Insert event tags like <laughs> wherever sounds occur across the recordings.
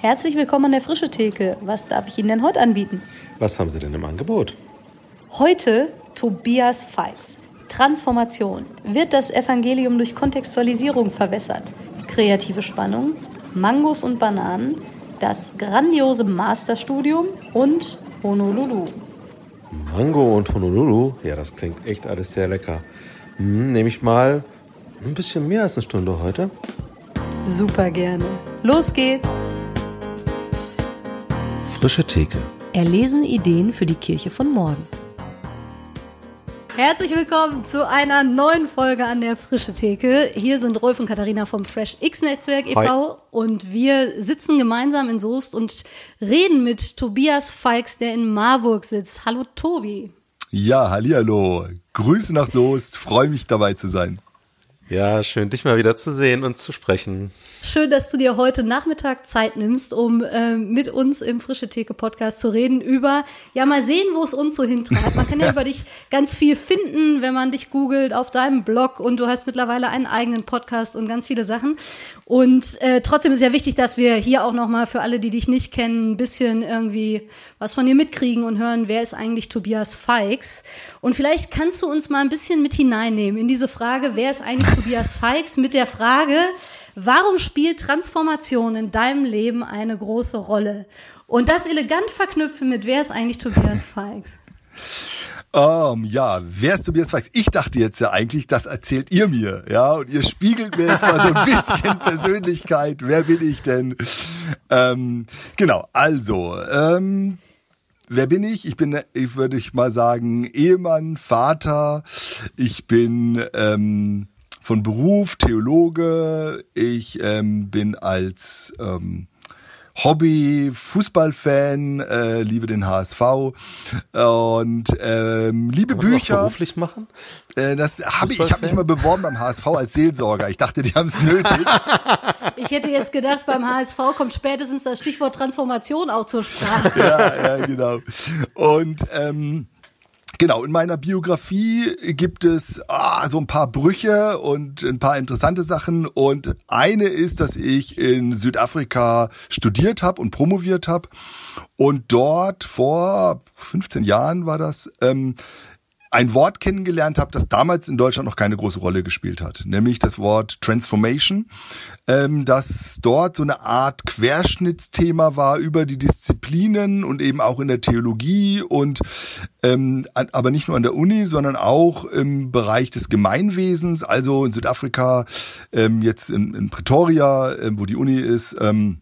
Herzlich willkommen an der Frische Theke. Was darf ich Ihnen denn heute anbieten? Was haben Sie denn im Angebot? Heute Tobias Feix. Transformation. Wird das Evangelium durch Kontextualisierung verwässert? Kreative Spannung, Mangos und Bananen, das grandiose Masterstudium und Honolulu. Mango und Honolulu? Ja, das klingt echt alles sehr lecker. Hm, Nehme ich mal ein bisschen mehr als eine Stunde heute. Super gerne. Los geht's. Frische Theke. Erlesen Ideen für die Kirche von morgen. Herzlich willkommen zu einer neuen Folge an der Frische Theke. Hier sind Rolf und Katharina vom Fresh X Netzwerk e.V. Hi. und wir sitzen gemeinsam in Soest und reden mit Tobias Feix, der in Marburg sitzt. Hallo Tobi. Ja, hallihallo. Grüße nach Soest. Freue mich dabei zu sein. Ja, schön, dich mal wieder zu sehen und zu sprechen. Schön, dass du dir heute Nachmittag Zeit nimmst, um äh, mit uns im Frische Theke Podcast zu reden über, ja, mal sehen, wo es uns so hintreibt. Man kann ja <laughs> über dich ganz viel finden, wenn man dich googelt auf deinem Blog und du hast mittlerweile einen eigenen Podcast und ganz viele Sachen. Und äh, trotzdem ist ja wichtig, dass wir hier auch nochmal für alle, die dich nicht kennen, ein bisschen irgendwie was von dir mitkriegen und hören, wer ist eigentlich Tobias Feix? Und vielleicht kannst du uns mal ein bisschen mit hineinnehmen in diese Frage, wer ist eigentlich Tobias Feix? Mit der Frage, Warum spielt Transformation in deinem Leben eine große Rolle? Und das elegant verknüpfen mit wer ist eigentlich Tobias Feix? Um, ja, wer ist Tobias Feix? Ich dachte jetzt ja eigentlich, das erzählt ihr mir, ja, und ihr spiegelt mir jetzt mal so ein <laughs> bisschen Persönlichkeit. Wer bin ich denn? Ähm, genau, also, ähm, Wer bin ich? Ich bin, ich würde ich mal sagen, Ehemann, Vater. Ich bin ähm, von Beruf Theologe. Ich ähm, bin als ähm, Hobby Fußballfan, äh, liebe den HSV und ähm, liebe Kann man das Bücher. auch beruflich machen? Äh, das habe ich, ich habe mich mal beworben beim HSV als Seelsorger. Ich dachte, die haben es nötig. <laughs> Ich hätte jetzt gedacht, beim HSV kommt spätestens das Stichwort Transformation auch zur Sprache. ja, ja, genau. Und ähm, Genau, in meiner Biografie gibt es ah, so ein paar Brüche und ein paar interessante Sachen. Und eine ist, dass ich in Südafrika studiert habe und promoviert habe. Und dort vor 15 Jahren war das, ähm, ein Wort kennengelernt habe, das damals in Deutschland noch keine große Rolle gespielt hat, nämlich das Wort Transformation, ähm, das dort so eine Art Querschnittsthema war über die Disziplinen und eben auch in der Theologie und ähm, aber nicht nur an der Uni, sondern auch im Bereich des Gemeinwesens, also in Südafrika, ähm, jetzt in, in Pretoria, ähm, wo die Uni ist. Ähm,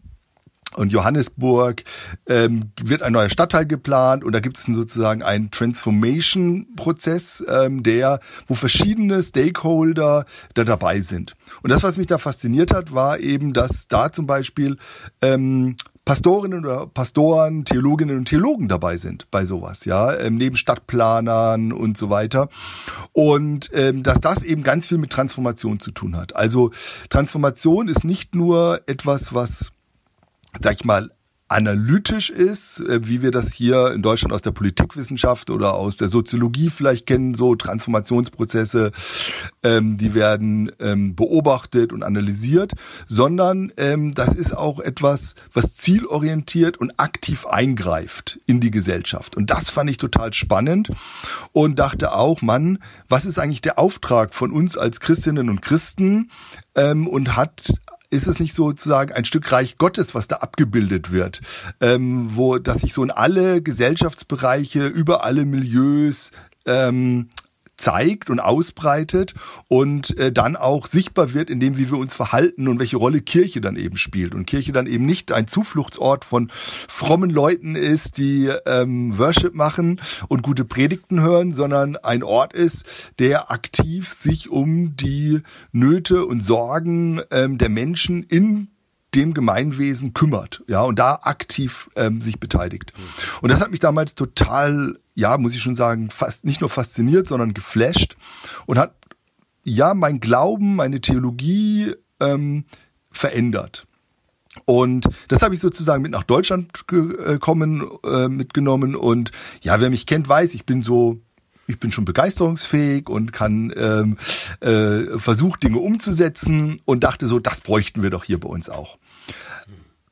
und Johannesburg ähm, wird ein neuer Stadtteil geplant und da gibt es sozusagen einen Transformation-Prozess, ähm, der, wo verschiedene Stakeholder da dabei sind. Und das, was mich da fasziniert hat, war eben, dass da zum Beispiel ähm, Pastorinnen oder Pastoren, Theologinnen und Theologen dabei sind bei sowas, ja, ähm, neben Stadtplanern und so weiter. Und ähm, dass das eben ganz viel mit Transformation zu tun hat. Also Transformation ist nicht nur etwas, was sag ich mal, analytisch ist, äh, wie wir das hier in Deutschland aus der Politikwissenschaft oder aus der Soziologie vielleicht kennen, so Transformationsprozesse, ähm, die werden ähm, beobachtet und analysiert, sondern ähm, das ist auch etwas, was zielorientiert und aktiv eingreift in die Gesellschaft. Und das fand ich total spannend und dachte auch, Mann, was ist eigentlich der Auftrag von uns als Christinnen und Christen ähm, und hat ist es nicht sozusagen ein Stück Reich Gottes, was da abgebildet wird, ähm, wo dass sich so in alle Gesellschaftsbereiche, über alle Milieus ähm, zeigt und ausbreitet und äh, dann auch sichtbar wird in dem, wie wir uns verhalten und welche Rolle Kirche dann eben spielt. Und Kirche dann eben nicht ein Zufluchtsort von frommen Leuten ist, die ähm, Worship machen und gute Predigten hören, sondern ein Ort ist, der aktiv sich um die Nöte und Sorgen ähm, der Menschen in dem Gemeinwesen kümmert, ja, und da aktiv ähm, sich beteiligt. Und das hat mich damals total, ja, muss ich schon sagen, fast nicht nur fasziniert, sondern geflasht und hat ja mein Glauben, meine Theologie ähm, verändert. Und das habe ich sozusagen mit nach Deutschland gekommen, äh, mitgenommen. Und ja, wer mich kennt, weiß, ich bin so, ich bin schon begeisterungsfähig und kann ähm, äh, versucht, Dinge umzusetzen und dachte so, das bräuchten wir doch hier bei uns auch.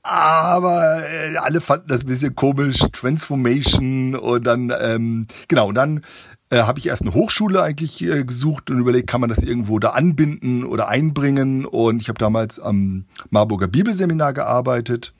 Aber äh, alle fanden das ein bisschen komisch, Transformation und dann, ähm, genau, und dann äh, habe ich erst eine Hochschule eigentlich äh, gesucht und überlegt, kann man das irgendwo da anbinden oder einbringen und ich habe damals am Marburger Bibelseminar gearbeitet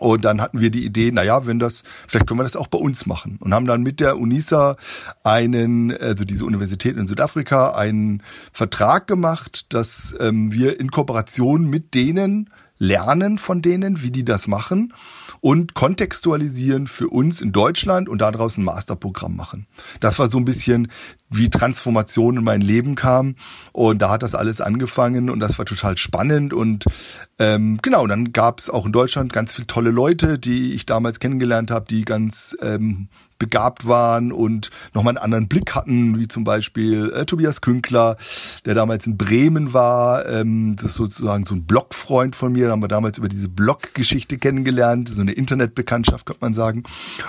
und dann hatten wir die Idee, na ja, wenn das, vielleicht können wir das auch bei uns machen. Und haben dann mit der UNISA einen, also diese Universität in Südafrika, einen Vertrag gemacht, dass ähm, wir in Kooperation mit denen lernen von denen, wie die das machen und kontextualisieren für uns in Deutschland und daraus ein Masterprogramm machen. Das war so ein bisschen wie Transformation in mein Leben kam und da hat das alles angefangen und das war total spannend und ähm, genau, dann gab es auch in Deutschland ganz viele tolle Leute, die ich damals kennengelernt habe, die ganz ähm, begabt waren und nochmal einen anderen Blick hatten, wie zum Beispiel äh, Tobias Künkler, der damals in Bremen war. Ähm, das ist sozusagen so ein Blogfreund von mir. Da haben wir damals über diese Bloggeschichte kennengelernt, so eine Internetbekanntschaft, könnte man sagen.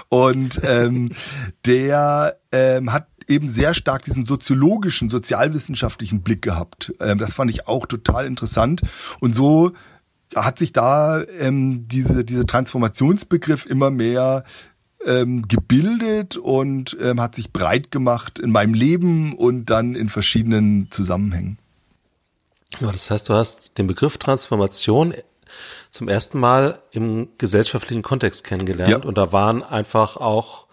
Und ähm, <laughs> der ähm, hat eben sehr stark diesen soziologischen, sozialwissenschaftlichen Blick gehabt. Ähm, das fand ich auch total interessant. Und so hat sich da ähm, diese, diese Transformationsbegriff immer mehr ähm, gebildet und ähm, hat sich breit gemacht in meinem Leben und dann in verschiedenen Zusammenhängen. Ja, das heißt, du hast den Begriff Transformation zum ersten Mal im gesellschaftlichen Kontext kennengelernt ja. und da waren einfach auch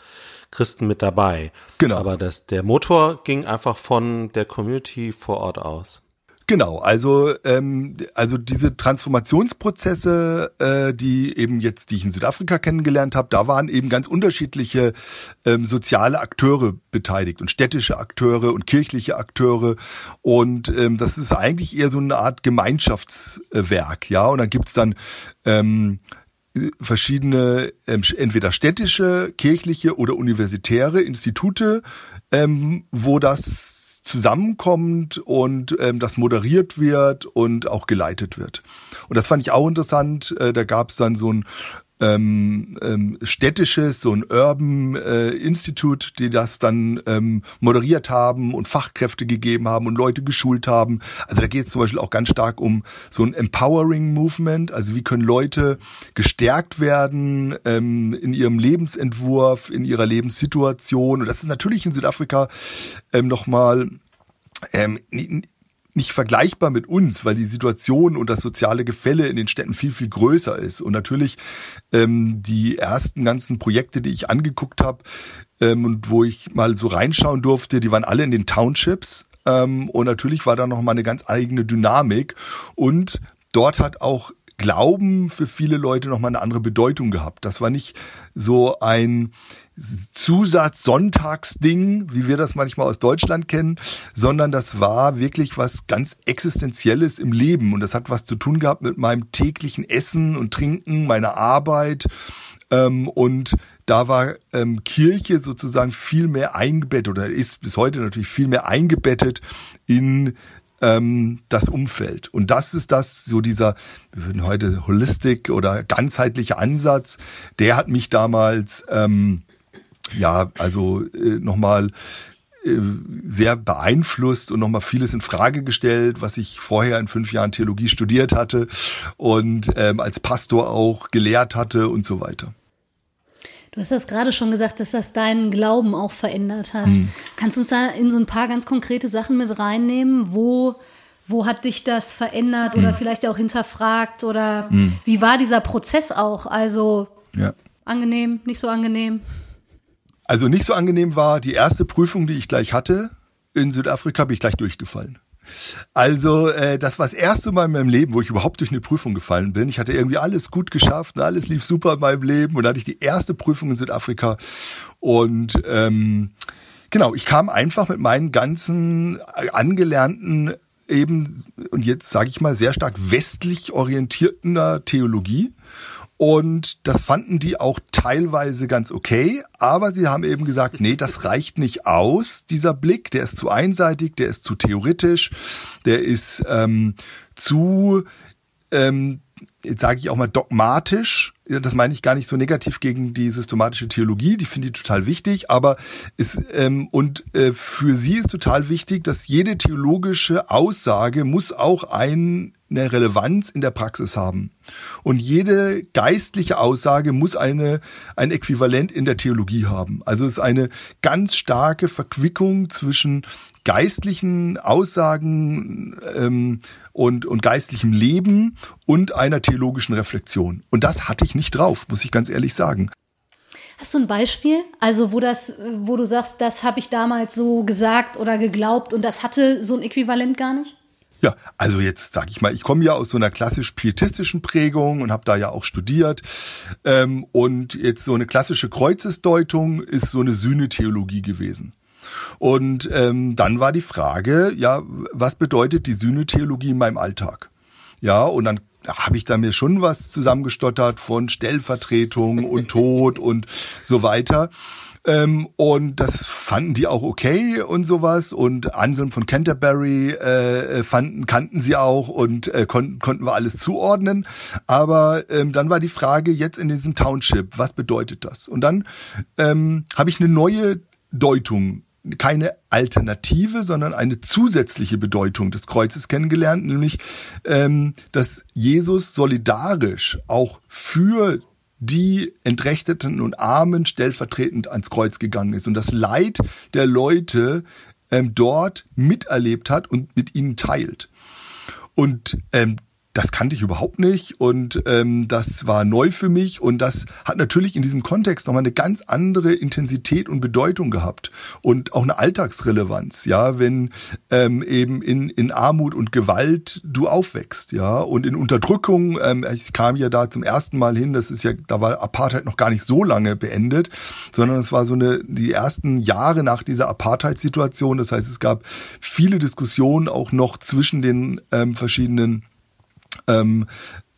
Christen mit dabei. Genau. Aber das, der Motor ging einfach von der Community vor Ort aus. Genau, also ähm, also diese Transformationsprozesse, äh, die eben jetzt, die ich in Südafrika kennengelernt habe, da waren eben ganz unterschiedliche ähm, soziale Akteure beteiligt und städtische Akteure und kirchliche Akteure und ähm, das ist eigentlich eher so eine Art Gemeinschaftswerk, ja. Und dann gibt's dann ähm, verschiedene ähm, entweder städtische, kirchliche oder universitäre Institute, ähm, wo das zusammenkommt und ähm, das moderiert wird und auch geleitet wird. Und das fand ich auch interessant. Äh, da gab es dann so ein ähm, ähm, städtisches, so ein Urban äh, Institute, die das dann ähm, moderiert haben und Fachkräfte gegeben haben und Leute geschult haben. Also da geht es zum Beispiel auch ganz stark um so ein Empowering Movement. Also wie können Leute gestärkt werden ähm, in ihrem Lebensentwurf, in ihrer Lebenssituation. Und das ist natürlich in Südafrika ähm, nochmal ähm, nicht vergleichbar mit uns, weil die Situation und das soziale Gefälle in den Städten viel, viel größer ist. Und natürlich ähm, die ersten ganzen Projekte, die ich angeguckt habe ähm, und wo ich mal so reinschauen durfte, die waren alle in den Townships. Ähm, und natürlich war da noch mal eine ganz eigene Dynamik. Und dort hat auch Glauben für viele Leute nochmal eine andere Bedeutung gehabt. Das war nicht so ein Zusatz-Sonntagsding, wie wir das manchmal aus Deutschland kennen, sondern das war wirklich was ganz Existenzielles im Leben. Und das hat was zu tun gehabt mit meinem täglichen Essen und Trinken, meiner Arbeit. Ähm, und da war ähm, Kirche sozusagen viel mehr eingebettet oder ist bis heute natürlich viel mehr eingebettet in ähm, das Umfeld. Und das ist das, so dieser, wir würden heute Holistik oder ganzheitlicher Ansatz, der hat mich damals, ähm, ja, also äh, nochmal äh, sehr beeinflusst und nochmal vieles in Frage gestellt, was ich vorher in fünf Jahren Theologie studiert hatte und ähm, als Pastor auch gelehrt hatte und so weiter. Du hast das gerade schon gesagt, dass das deinen Glauben auch verändert hat. Mhm. Kannst du uns da in so ein paar ganz konkrete Sachen mit reinnehmen? Wo, wo hat dich das verändert oder mhm. vielleicht auch hinterfragt? Oder mhm. wie war dieser Prozess auch? Also ja. angenehm, nicht so angenehm? Also nicht so angenehm war die erste Prüfung, die ich gleich hatte in Südafrika, bin ich gleich durchgefallen. Also äh, das war das erste Mal in meinem Leben, wo ich überhaupt durch eine Prüfung gefallen bin. Ich hatte irgendwie alles gut geschafft, alles lief super in meinem Leben und dann hatte ich die erste Prüfung in Südafrika und ähm, genau, ich kam einfach mit meinen ganzen angelernten eben und jetzt sage ich mal sehr stark westlich orientierter Theologie und das fanden die auch teilweise ganz okay, aber sie haben eben gesagt, nee, das reicht nicht aus, dieser Blick, der ist zu einseitig, der ist zu theoretisch, der ist ähm, zu, ähm, jetzt sage ich auch mal dogmatisch. Das meine ich gar nicht so negativ gegen die systematische Theologie, die finde ich total wichtig, aber es ähm, und äh, für sie ist total wichtig, dass jede theologische Aussage muss auch ein eine Relevanz in der Praxis haben. Und jede geistliche Aussage muss eine, ein Äquivalent in der Theologie haben. Also es ist eine ganz starke Verquickung zwischen geistlichen Aussagen ähm, und, und geistlichem Leben und einer theologischen Reflexion. Und das hatte ich nicht drauf, muss ich ganz ehrlich sagen. Hast du ein Beispiel? Also wo das, wo du sagst, das habe ich damals so gesagt oder geglaubt und das hatte so ein Äquivalent gar nicht? Ja, also jetzt sage ich mal, ich komme ja aus so einer klassisch pietistischen Prägung und habe da ja auch studiert. Ähm, und jetzt so eine klassische Kreuzesdeutung ist so eine Sühnetheologie gewesen. Und ähm, dann war die Frage, ja, was bedeutet die Sühnetheologie in meinem Alltag? Ja, und dann habe ich da mir schon was zusammengestottert von Stellvertretung und Tod und so weiter. Ähm, und das fanden die auch okay und sowas. Und Anselm von Canterbury äh, fanden, kannten sie auch und äh, konnten, konnten wir alles zuordnen. Aber ähm, dann war die Frage jetzt in diesem Township, was bedeutet das? Und dann ähm, habe ich eine neue Deutung keine Alternative, sondern eine zusätzliche Bedeutung des Kreuzes kennengelernt, nämlich ähm, dass Jesus solidarisch auch für die Entrechteten und Armen stellvertretend ans Kreuz gegangen ist und das Leid der Leute ähm, dort miterlebt hat und mit ihnen teilt. Und ähm, das kannte ich überhaupt nicht und ähm, das war neu für mich und das hat natürlich in diesem Kontext nochmal eine ganz andere Intensität und Bedeutung gehabt und auch eine Alltagsrelevanz, ja, wenn ähm, eben in, in Armut und Gewalt du aufwächst, ja, und in Unterdrückung, ähm, ich kam ja da zum ersten Mal hin, das ist ja, da war Apartheid noch gar nicht so lange beendet, sondern es war so eine, die ersten Jahre nach dieser Apartheid-Situation, das heißt, es gab viele Diskussionen auch noch zwischen den ähm, verschiedenen ähm,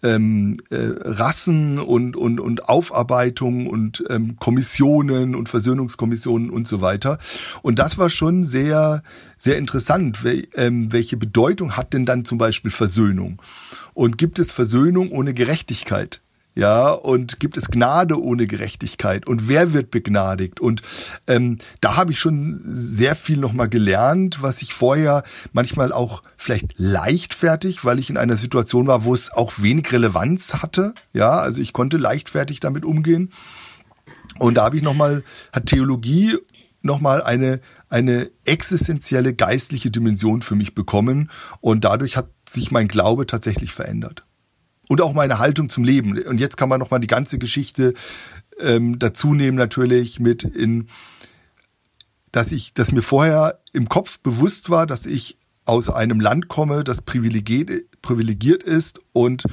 ähm, äh, Rassen und, und, und Aufarbeitung und ähm, Kommissionen und Versöhnungskommissionen und so weiter. Und das war schon sehr, sehr interessant. Wel, ähm, welche Bedeutung hat denn dann zum Beispiel Versöhnung? Und gibt es Versöhnung ohne Gerechtigkeit? Ja, und gibt es Gnade ohne Gerechtigkeit und wer wird begnadigt? Und ähm, da habe ich schon sehr viel nochmal gelernt, was ich vorher manchmal auch vielleicht leichtfertig, weil ich in einer Situation war, wo es auch wenig Relevanz hatte, ja, also ich konnte leichtfertig damit umgehen. Und da habe ich nochmal, hat Theologie nochmal eine, eine existenzielle geistliche Dimension für mich bekommen und dadurch hat sich mein Glaube tatsächlich verändert und auch meine Haltung zum Leben. Und jetzt kann man noch mal die ganze Geschichte ähm, dazu nehmen natürlich mit in, dass ich, dass mir vorher im Kopf bewusst war, dass ich aus einem Land komme, das privilegiert, privilegiert ist und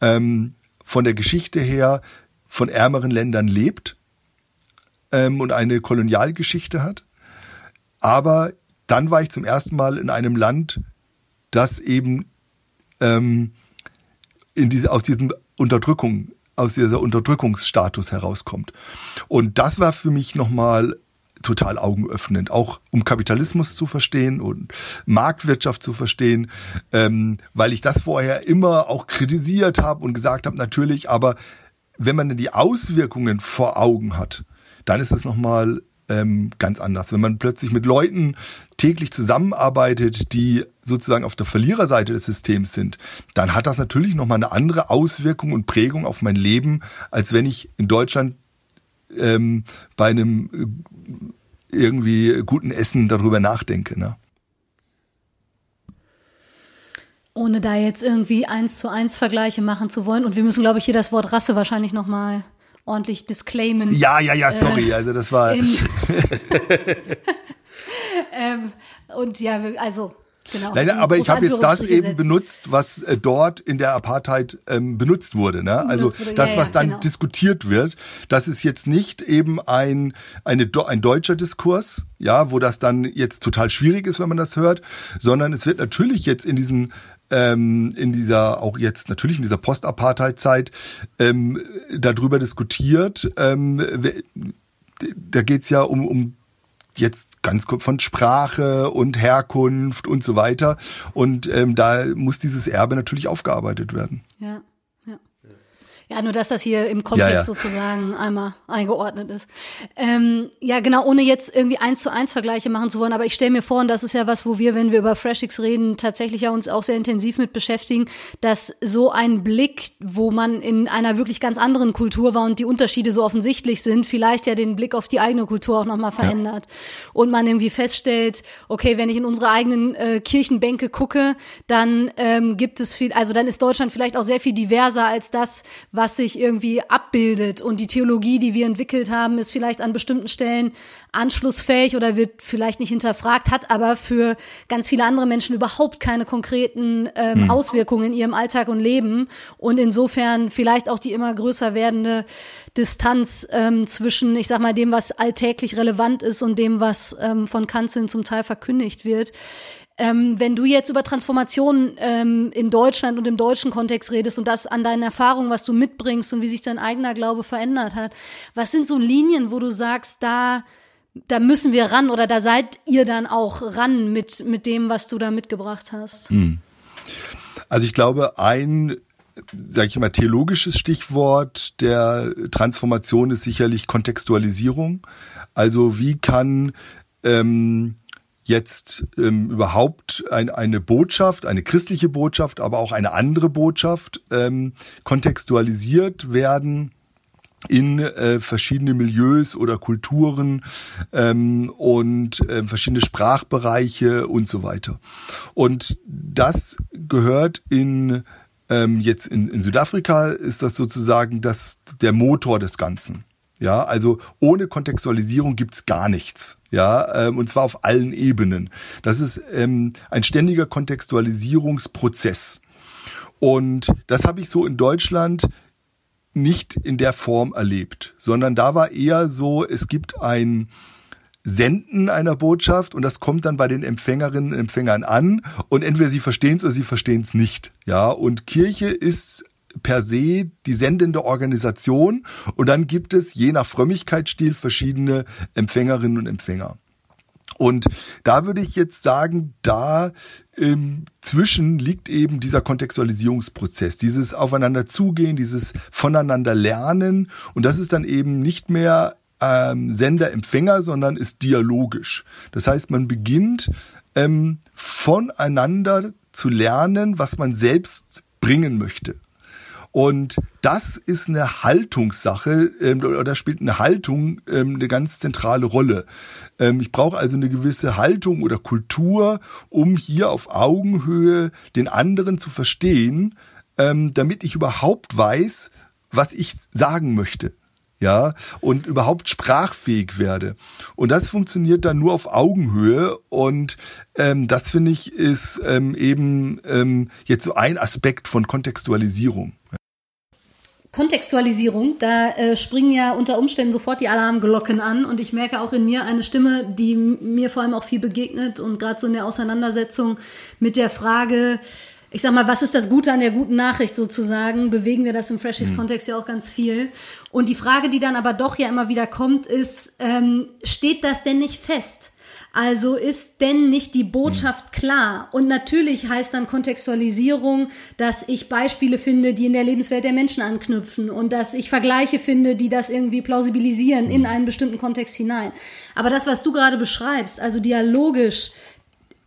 ähm, von der Geschichte her von ärmeren Ländern lebt ähm, und eine Kolonialgeschichte hat. Aber dann war ich zum ersten Mal in einem Land, das eben ähm, in diese, aus diesem Unterdrückung, aus dieser Unterdrückungsstatus herauskommt. Und das war für mich nochmal total augenöffnend, auch um Kapitalismus zu verstehen und Marktwirtschaft zu verstehen, ähm, weil ich das vorher immer auch kritisiert habe und gesagt habe, natürlich, aber wenn man die Auswirkungen vor Augen hat, dann ist es nochmal ähm, ganz anders. Wenn man plötzlich mit Leuten täglich zusammenarbeitet, die sozusagen auf der Verliererseite des Systems sind, dann hat das natürlich nochmal eine andere Auswirkung und Prägung auf mein Leben, als wenn ich in Deutschland ähm, bei einem äh, irgendwie guten Essen darüber nachdenke. Ne? Ohne da jetzt irgendwie eins zu eins Vergleiche machen zu wollen. Und wir müssen, glaube ich, hier das Wort Rasse wahrscheinlich nochmal ordentlich disclaimen. Ja, ja, ja, sorry. Äh, also das war. <laughs> <laughs> ähm, und ja, also Genau. Nein, aber ich habe jetzt das eben benutzt, was äh, dort in der Apartheid ähm, benutzt wurde. Ne? Also wurde, das, ja, was dann genau. diskutiert wird, das ist jetzt nicht eben ein, eine, ein deutscher Diskurs, ja, wo das dann jetzt total schwierig ist, wenn man das hört, sondern es wird natürlich jetzt in diesen ähm, in dieser, auch jetzt natürlich in dieser Post-Apartheid-Zeit, ähm, darüber diskutiert. Ähm, da geht's ja um, um jetzt ganz von Sprache und Herkunft und so weiter. Und ähm, da muss dieses Erbe natürlich aufgearbeitet werden. Ja. Ja, nur dass das hier im Kontext ja, ja. sozusagen einmal eingeordnet ist. Ähm, ja, genau, ohne jetzt irgendwie eins zu eins Vergleiche machen zu wollen, aber ich stelle mir vor, und das ist ja was, wo wir, wenn wir über FreshX reden, tatsächlich ja uns auch sehr intensiv mit beschäftigen, dass so ein Blick, wo man in einer wirklich ganz anderen Kultur war und die Unterschiede so offensichtlich sind, vielleicht ja den Blick auf die eigene Kultur auch nochmal verändert. Ja. Und man irgendwie feststellt, okay, wenn ich in unsere eigenen äh, Kirchenbänke gucke, dann ähm, gibt es viel, also dann ist Deutschland vielleicht auch sehr viel diverser als das, was sich irgendwie abbildet. Und die Theologie, die wir entwickelt haben, ist vielleicht an bestimmten Stellen anschlussfähig oder wird vielleicht nicht hinterfragt, hat aber für ganz viele andere Menschen überhaupt keine konkreten ähm, hm. Auswirkungen in ihrem Alltag und Leben. Und insofern vielleicht auch die immer größer werdende Distanz ähm, zwischen, ich sag mal, dem, was alltäglich relevant ist und dem, was ähm, von Kanzeln zum Teil verkündigt wird. Ähm, wenn du jetzt über Transformation ähm, in Deutschland und im deutschen Kontext redest und das an deinen Erfahrungen, was du mitbringst und wie sich dein eigener Glaube verändert hat, was sind so Linien, wo du sagst, da, da müssen wir ran oder da seid ihr dann auch ran mit, mit dem, was du da mitgebracht hast? Hm. Also ich glaube, ein sage ich mal, theologisches Stichwort der Transformation ist sicherlich Kontextualisierung. Also wie kann ähm, jetzt ähm, überhaupt ein, eine Botschaft, eine christliche Botschaft, aber auch eine andere Botschaft ähm, kontextualisiert werden in äh, verschiedene Milieus oder Kulturen ähm, und äh, verschiedene Sprachbereiche und so weiter. Und das gehört in ähm, jetzt in, in Südafrika ist das sozusagen das der Motor des Ganzen. Ja, also ohne Kontextualisierung gibt's gar nichts. Ja, ähm, und zwar auf allen Ebenen. Das ist ähm, ein ständiger Kontextualisierungsprozess. Und das habe ich so in Deutschland nicht in der Form erlebt, sondern da war eher so, es gibt ein Senden einer Botschaft und das kommt dann bei den Empfängerinnen und Empfängern an und entweder sie verstehen es oder sie verstehen es nicht. Ja, und Kirche ist per se die sendende Organisation und dann gibt es je nach Frömmigkeitsstil verschiedene Empfängerinnen und Empfänger. Und da würde ich jetzt sagen, da ähm, zwischen liegt eben dieser Kontextualisierungsprozess, dieses Aufeinander zugehen, dieses voneinander lernen. Und das ist dann eben nicht mehr ähm, Sender-Empfänger, sondern ist dialogisch. Das heißt, man beginnt ähm, voneinander zu lernen, was man selbst bringen möchte. Und das ist eine Haltungssache, ähm, oder spielt eine Haltung ähm, eine ganz zentrale Rolle. Ähm, ich brauche also eine gewisse Haltung oder Kultur, um hier auf Augenhöhe den anderen zu verstehen, ähm, damit ich überhaupt weiß, was ich sagen möchte ja, und überhaupt sprachfähig werde. Und das funktioniert dann nur auf Augenhöhe und ähm, das finde ich ist ähm, eben ähm, jetzt so ein Aspekt von Kontextualisierung. Kontextualisierung, da äh, springen ja unter Umständen sofort die Alarmglocken an und ich merke auch in mir eine Stimme, die mir vor allem auch viel begegnet und gerade so in der Auseinandersetzung mit der Frage, ich sag mal, was ist das Gute an der guten Nachricht sozusagen, bewegen wir das im Freshies-Kontext mhm. ja auch ganz viel. Und die Frage, die dann aber doch ja immer wieder kommt, ist, ähm, steht das denn nicht fest? Also ist denn nicht die Botschaft klar? Und natürlich heißt dann Kontextualisierung, dass ich Beispiele finde, die in der Lebenswelt der Menschen anknüpfen und dass ich Vergleiche finde, die das irgendwie plausibilisieren in einen bestimmten Kontext hinein. Aber das, was du gerade beschreibst, also dialogisch,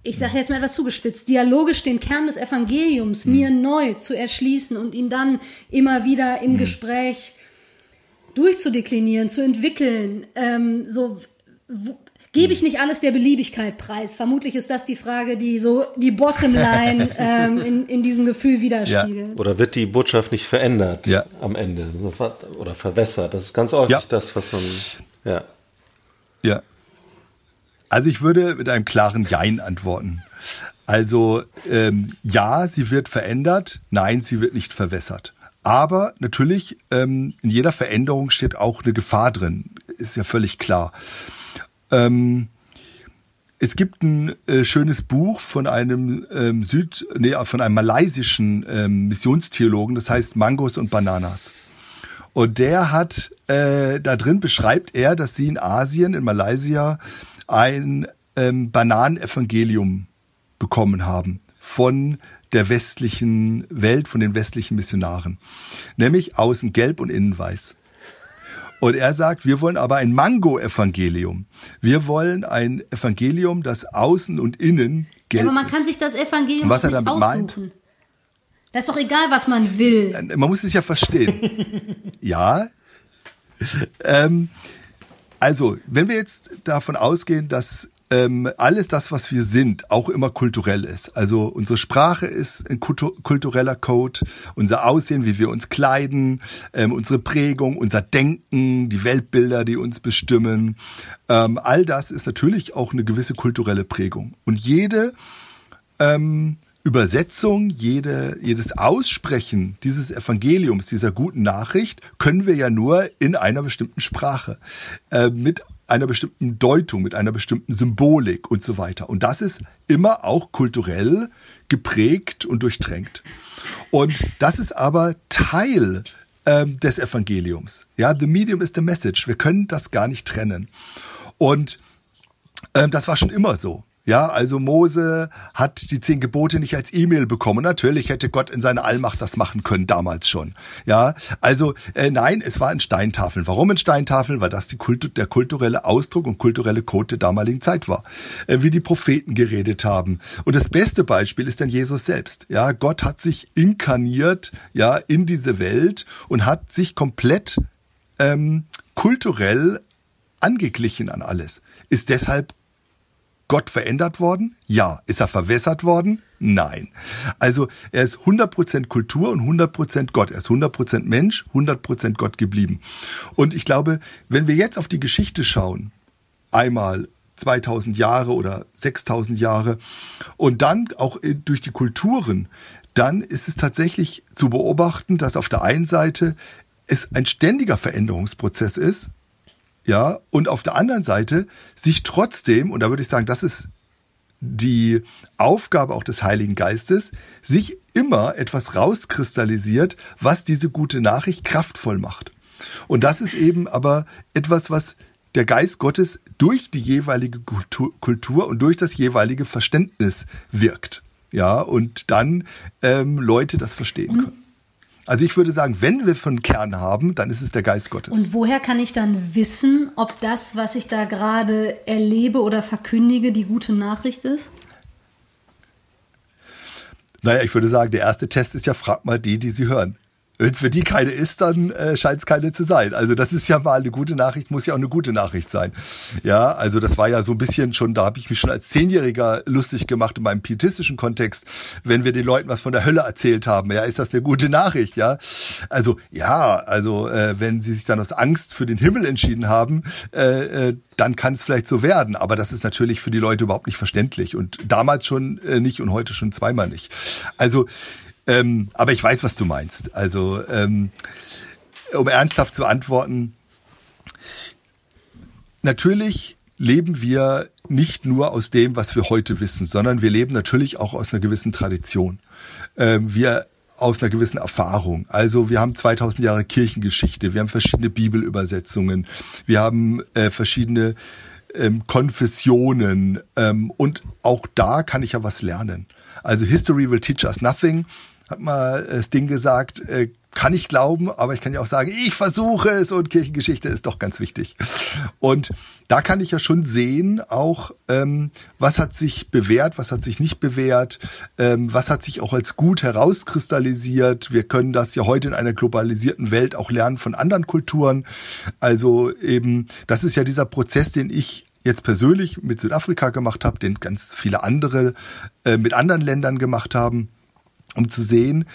ich sage jetzt mal etwas zugespitzt, dialogisch den Kern des Evangeliums mhm. mir neu zu erschließen und ihn dann immer wieder im mhm. Gespräch durchzudeklinieren, zu entwickeln, ähm, so Gebe ich nicht alles der Beliebigkeit preis? Vermutlich ist das die Frage, die so die Bottomline <laughs> ähm, in, in diesem Gefühl widerspiegelt. Ja. Oder wird die Botschaft nicht verändert ja. am Ende oder verwässert? Das ist ganz häufig ja. das, was man, ja. Ja. Also ich würde mit einem klaren Jein antworten. Also ähm, ja, sie wird verändert, nein, sie wird nicht verwässert. Aber natürlich, ähm, in jeder Veränderung steht auch eine Gefahr drin, ist ja völlig klar. Ähm, es gibt ein äh, schönes Buch von einem ähm, Süd, nee, von einem malaysischen ähm, Missionstheologen, das heißt Mangos und Bananas. Und der hat äh, da drin beschreibt er, dass sie in Asien, in Malaysia, ein ähm, Bananenevangelium bekommen haben von der westlichen Welt, von den westlichen Missionaren. Nämlich außen gelb und innen weiß. Und er sagt, wir wollen aber ein Mango-Evangelium. Wir wollen ein Evangelium, das außen und innen gelb ja, aber man ist. kann sich das Evangelium was er nicht damit aussuchen. meint? Das ist doch egal, was man will. Man muss es ja verstehen. <laughs> ja. Ähm, also, wenn wir jetzt davon ausgehen, dass ähm, alles das, was wir sind, auch immer kulturell ist. Also unsere Sprache ist ein kultureller Code, unser Aussehen, wie wir uns kleiden, ähm, unsere Prägung, unser Denken, die Weltbilder, die uns bestimmen. Ähm, all das ist natürlich auch eine gewisse kulturelle Prägung. Und jede ähm, Übersetzung, jede, jedes Aussprechen dieses Evangeliums, dieser guten Nachricht, können wir ja nur in einer bestimmten Sprache, äh, mit einer bestimmten Deutung, mit einer bestimmten Symbolik und so weiter. Und das ist immer auch kulturell geprägt und durchtränkt. Und das ist aber Teil ähm, des Evangeliums. Ja, the medium is the message. Wir können das gar nicht trennen. Und ähm, das war schon immer so. Ja, also Mose hat die zehn Gebote nicht als E-Mail bekommen. Natürlich hätte Gott in seiner Allmacht das machen können, damals schon. Ja, also äh, nein, es war in Steintafeln. Warum in Steintafeln? Weil das die Kultu der kulturelle Ausdruck und kulturelle Code der damaligen Zeit war. Äh, wie die Propheten geredet haben. Und das beste Beispiel ist dann Jesus selbst. Ja, Gott hat sich inkarniert, ja, in diese Welt und hat sich komplett ähm, kulturell angeglichen an alles. Ist deshalb Gott verändert worden? Ja. Ist er verwässert worden? Nein. Also er ist 100% Kultur und 100% Gott. Er ist 100% Mensch, 100% Gott geblieben. Und ich glaube, wenn wir jetzt auf die Geschichte schauen, einmal 2000 Jahre oder 6000 Jahre und dann auch durch die Kulturen, dann ist es tatsächlich zu beobachten, dass auf der einen Seite es ein ständiger Veränderungsprozess ist, ja, und auf der anderen Seite sich trotzdem, und da würde ich sagen, das ist die Aufgabe auch des Heiligen Geistes, sich immer etwas rauskristallisiert, was diese gute Nachricht kraftvoll macht. Und das ist eben aber etwas, was der Geist Gottes durch die jeweilige Kultur und durch das jeweilige Verständnis wirkt. Ja, und dann ähm, Leute das verstehen können. Also ich würde sagen, wenn wir von Kern haben, dann ist es der Geist Gottes. Und woher kann ich dann wissen, ob das, was ich da gerade erlebe oder verkündige, die gute Nachricht ist? Naja, ich würde sagen, der erste Test ist ja, frag mal die, die sie hören. Wenn es für die keine ist, dann äh, scheint es keine zu sein. Also das ist ja mal eine gute Nachricht, muss ja auch eine gute Nachricht sein. Ja, also das war ja so ein bisschen schon, da habe ich mich schon als Zehnjähriger lustig gemacht in meinem pietistischen Kontext, wenn wir den Leuten was von der Hölle erzählt haben. Ja, ist das eine gute Nachricht? Ja, also ja, also äh, wenn sie sich dann aus Angst für den Himmel entschieden haben, äh, äh, dann kann es vielleicht so werden. Aber das ist natürlich für die Leute überhaupt nicht verständlich und damals schon äh, nicht und heute schon zweimal nicht. Also ähm, aber ich weiß, was du meinst. Also, ähm, um ernsthaft zu antworten, natürlich leben wir nicht nur aus dem, was wir heute wissen, sondern wir leben natürlich auch aus einer gewissen Tradition. Ähm, wir aus einer gewissen Erfahrung. Also wir haben 2000 Jahre Kirchengeschichte, wir haben verschiedene Bibelübersetzungen, wir haben äh, verschiedene ähm, Konfessionen ähm, und auch da kann ich ja was lernen. Also History will teach us nothing hat mal das Ding gesagt, äh, kann ich glauben, aber ich kann ja auch sagen, ich versuche es und Kirchengeschichte ist doch ganz wichtig. Und da kann ich ja schon sehen, auch ähm, was hat sich bewährt, was hat sich nicht bewährt, ähm, was hat sich auch als gut herauskristallisiert. Wir können das ja heute in einer globalisierten Welt auch lernen von anderen Kulturen. Also eben, das ist ja dieser Prozess, den ich jetzt persönlich mit Südafrika gemacht habe, den ganz viele andere äh, mit anderen Ländern gemacht haben um zu sehen,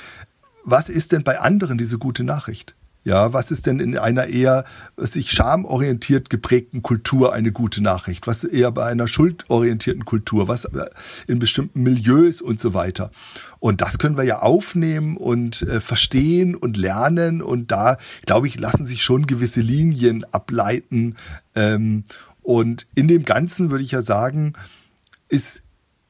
was ist denn bei anderen diese gute Nachricht? Ja, was ist denn in einer eher sich schamorientiert geprägten Kultur eine gute Nachricht? Was eher bei einer schuldorientierten Kultur? Was in bestimmten Milieus und so weiter? Und das können wir ja aufnehmen und äh, verstehen und lernen. Und da, glaube ich, lassen sich schon gewisse Linien ableiten. Ähm, und in dem Ganzen würde ich ja sagen, ist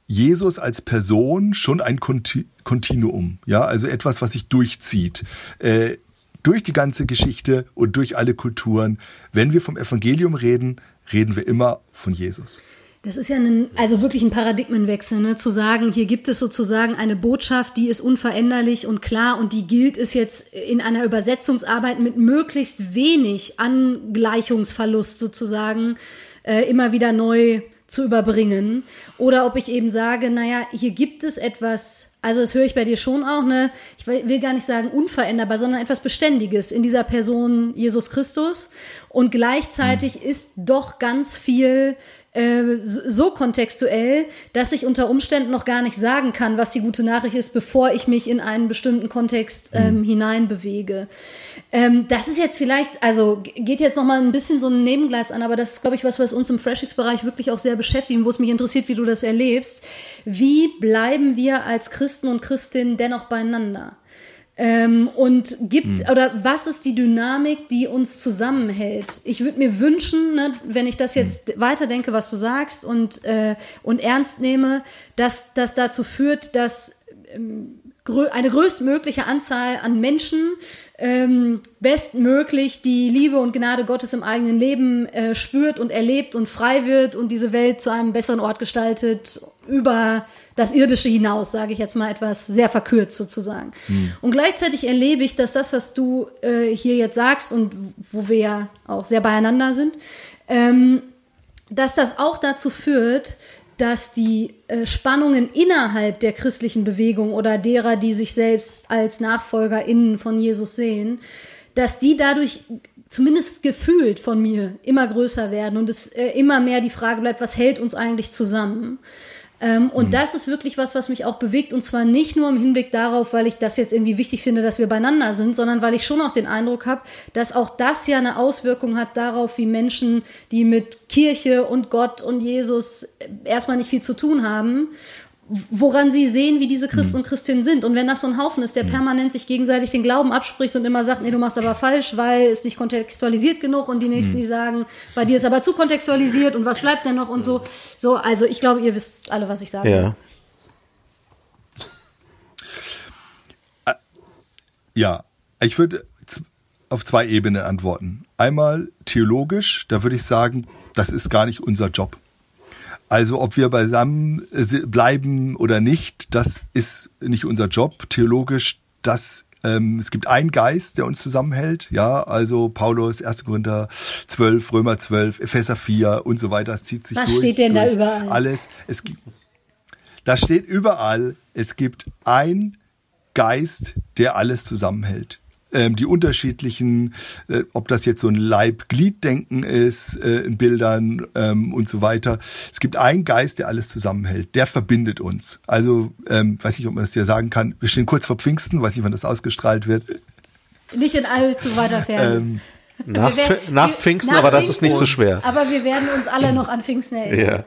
Jesus als Person schon ein Kontinuum, ja, also etwas, was sich durchzieht. Äh, durch die ganze Geschichte und durch alle Kulturen. Wenn wir vom Evangelium reden, reden wir immer von Jesus. Das ist ja ein, also wirklich ein Paradigmenwechsel, ne? zu sagen, hier gibt es sozusagen eine Botschaft, die ist unveränderlich und klar und die gilt es jetzt in einer Übersetzungsarbeit mit möglichst wenig Angleichungsverlust sozusagen äh, immer wieder neu zu überbringen. Oder ob ich eben sage, naja, hier gibt es etwas, also das höre ich bei dir schon auch, ne? Ich will gar nicht sagen unveränderbar, sondern etwas Beständiges in dieser Person Jesus Christus. Und gleichzeitig mhm. ist doch ganz viel äh, so kontextuell, dass ich unter Umständen noch gar nicht sagen kann, was die gute Nachricht ist, bevor ich mich in einen bestimmten Kontext ähm, mhm. hineinbewege. Ähm, das ist jetzt vielleicht, also geht jetzt noch mal ein bisschen so ein Nebengleis an, aber das ist, glaube ich, was, was uns im Freshix-Bereich wirklich auch sehr beschäftigt, wo es mich interessiert, wie du das erlebst. Wie bleiben wir als Christen und Christinnen dennoch beieinander? Ähm, und gibt, hm. oder was ist die Dynamik, die uns zusammenhält? Ich würde mir wünschen, ne, wenn ich das hm. jetzt hm. weiterdenke, was du sagst und, äh, und ernst nehme, dass das dazu führt, dass ähm, eine größtmögliche Anzahl an Menschen ähm, bestmöglich die Liebe und Gnade Gottes im eigenen Leben äh, spürt und erlebt und frei wird und diese Welt zu einem besseren Ort gestaltet über das Irdische hinaus, sage ich jetzt mal etwas sehr verkürzt sozusagen. Mhm. Und gleichzeitig erlebe ich, dass das, was du äh, hier jetzt sagst und wo wir ja auch sehr beieinander sind, ähm, dass das auch dazu führt, dass die äh, Spannungen innerhalb der christlichen Bewegung oder derer, die sich selbst als NachfolgerInnen von Jesus sehen, dass die dadurch zumindest gefühlt von mir immer größer werden und es äh, immer mehr die Frage bleibt, was hält uns eigentlich zusammen? Ähm, und mhm. das ist wirklich was, was mich auch bewegt. Und zwar nicht nur im Hinblick darauf, weil ich das jetzt irgendwie wichtig finde, dass wir beieinander sind, sondern weil ich schon auch den Eindruck habe, dass auch das ja eine Auswirkung hat darauf, wie Menschen, die mit Kirche und Gott und Jesus erstmal nicht viel zu tun haben woran sie sehen, wie diese Christen hm. und Christinnen sind. Und wenn das so ein Haufen ist, der hm. permanent sich gegenseitig den Glauben abspricht und immer sagt, nee, du machst aber falsch, weil es nicht kontextualisiert genug und die nächsten, hm. die sagen, bei dir ist aber zu kontextualisiert und was bleibt denn noch und so. So, also ich glaube, ihr wisst alle, was ich sage. Ja. Ja, ich würde auf zwei Ebenen antworten. Einmal theologisch, da würde ich sagen, das ist gar nicht unser Job. Also ob wir beisammen bleiben oder nicht, das ist nicht unser Job. Theologisch, das ähm, es gibt einen Geist, der uns zusammenhält, ja, also Paulus, 1. Korinther 12, Römer 12, Epheser 4 und so weiter, es zieht sich Was durch. Was steht denn da überall? Alles. Es gibt, da steht überall, es gibt ein Geist, der alles zusammenhält ähm, die unterschiedlichen, äh, ob das jetzt so ein Leib-Glied-Denken ist äh, in Bildern ähm, und so weiter. Es gibt einen Geist, der alles zusammenhält, der verbindet uns. Also, ähm, weiß nicht, ob man das hier sagen kann. Wir stehen kurz vor Pfingsten, weiß nicht, wann das ausgestrahlt wird. Nicht in allzu weiter Ferne. Ähm, nach, werden, nach Pfingsten, nach aber das ist nicht so schwer. Aber wir werden uns alle noch an Pfingsten erinnern.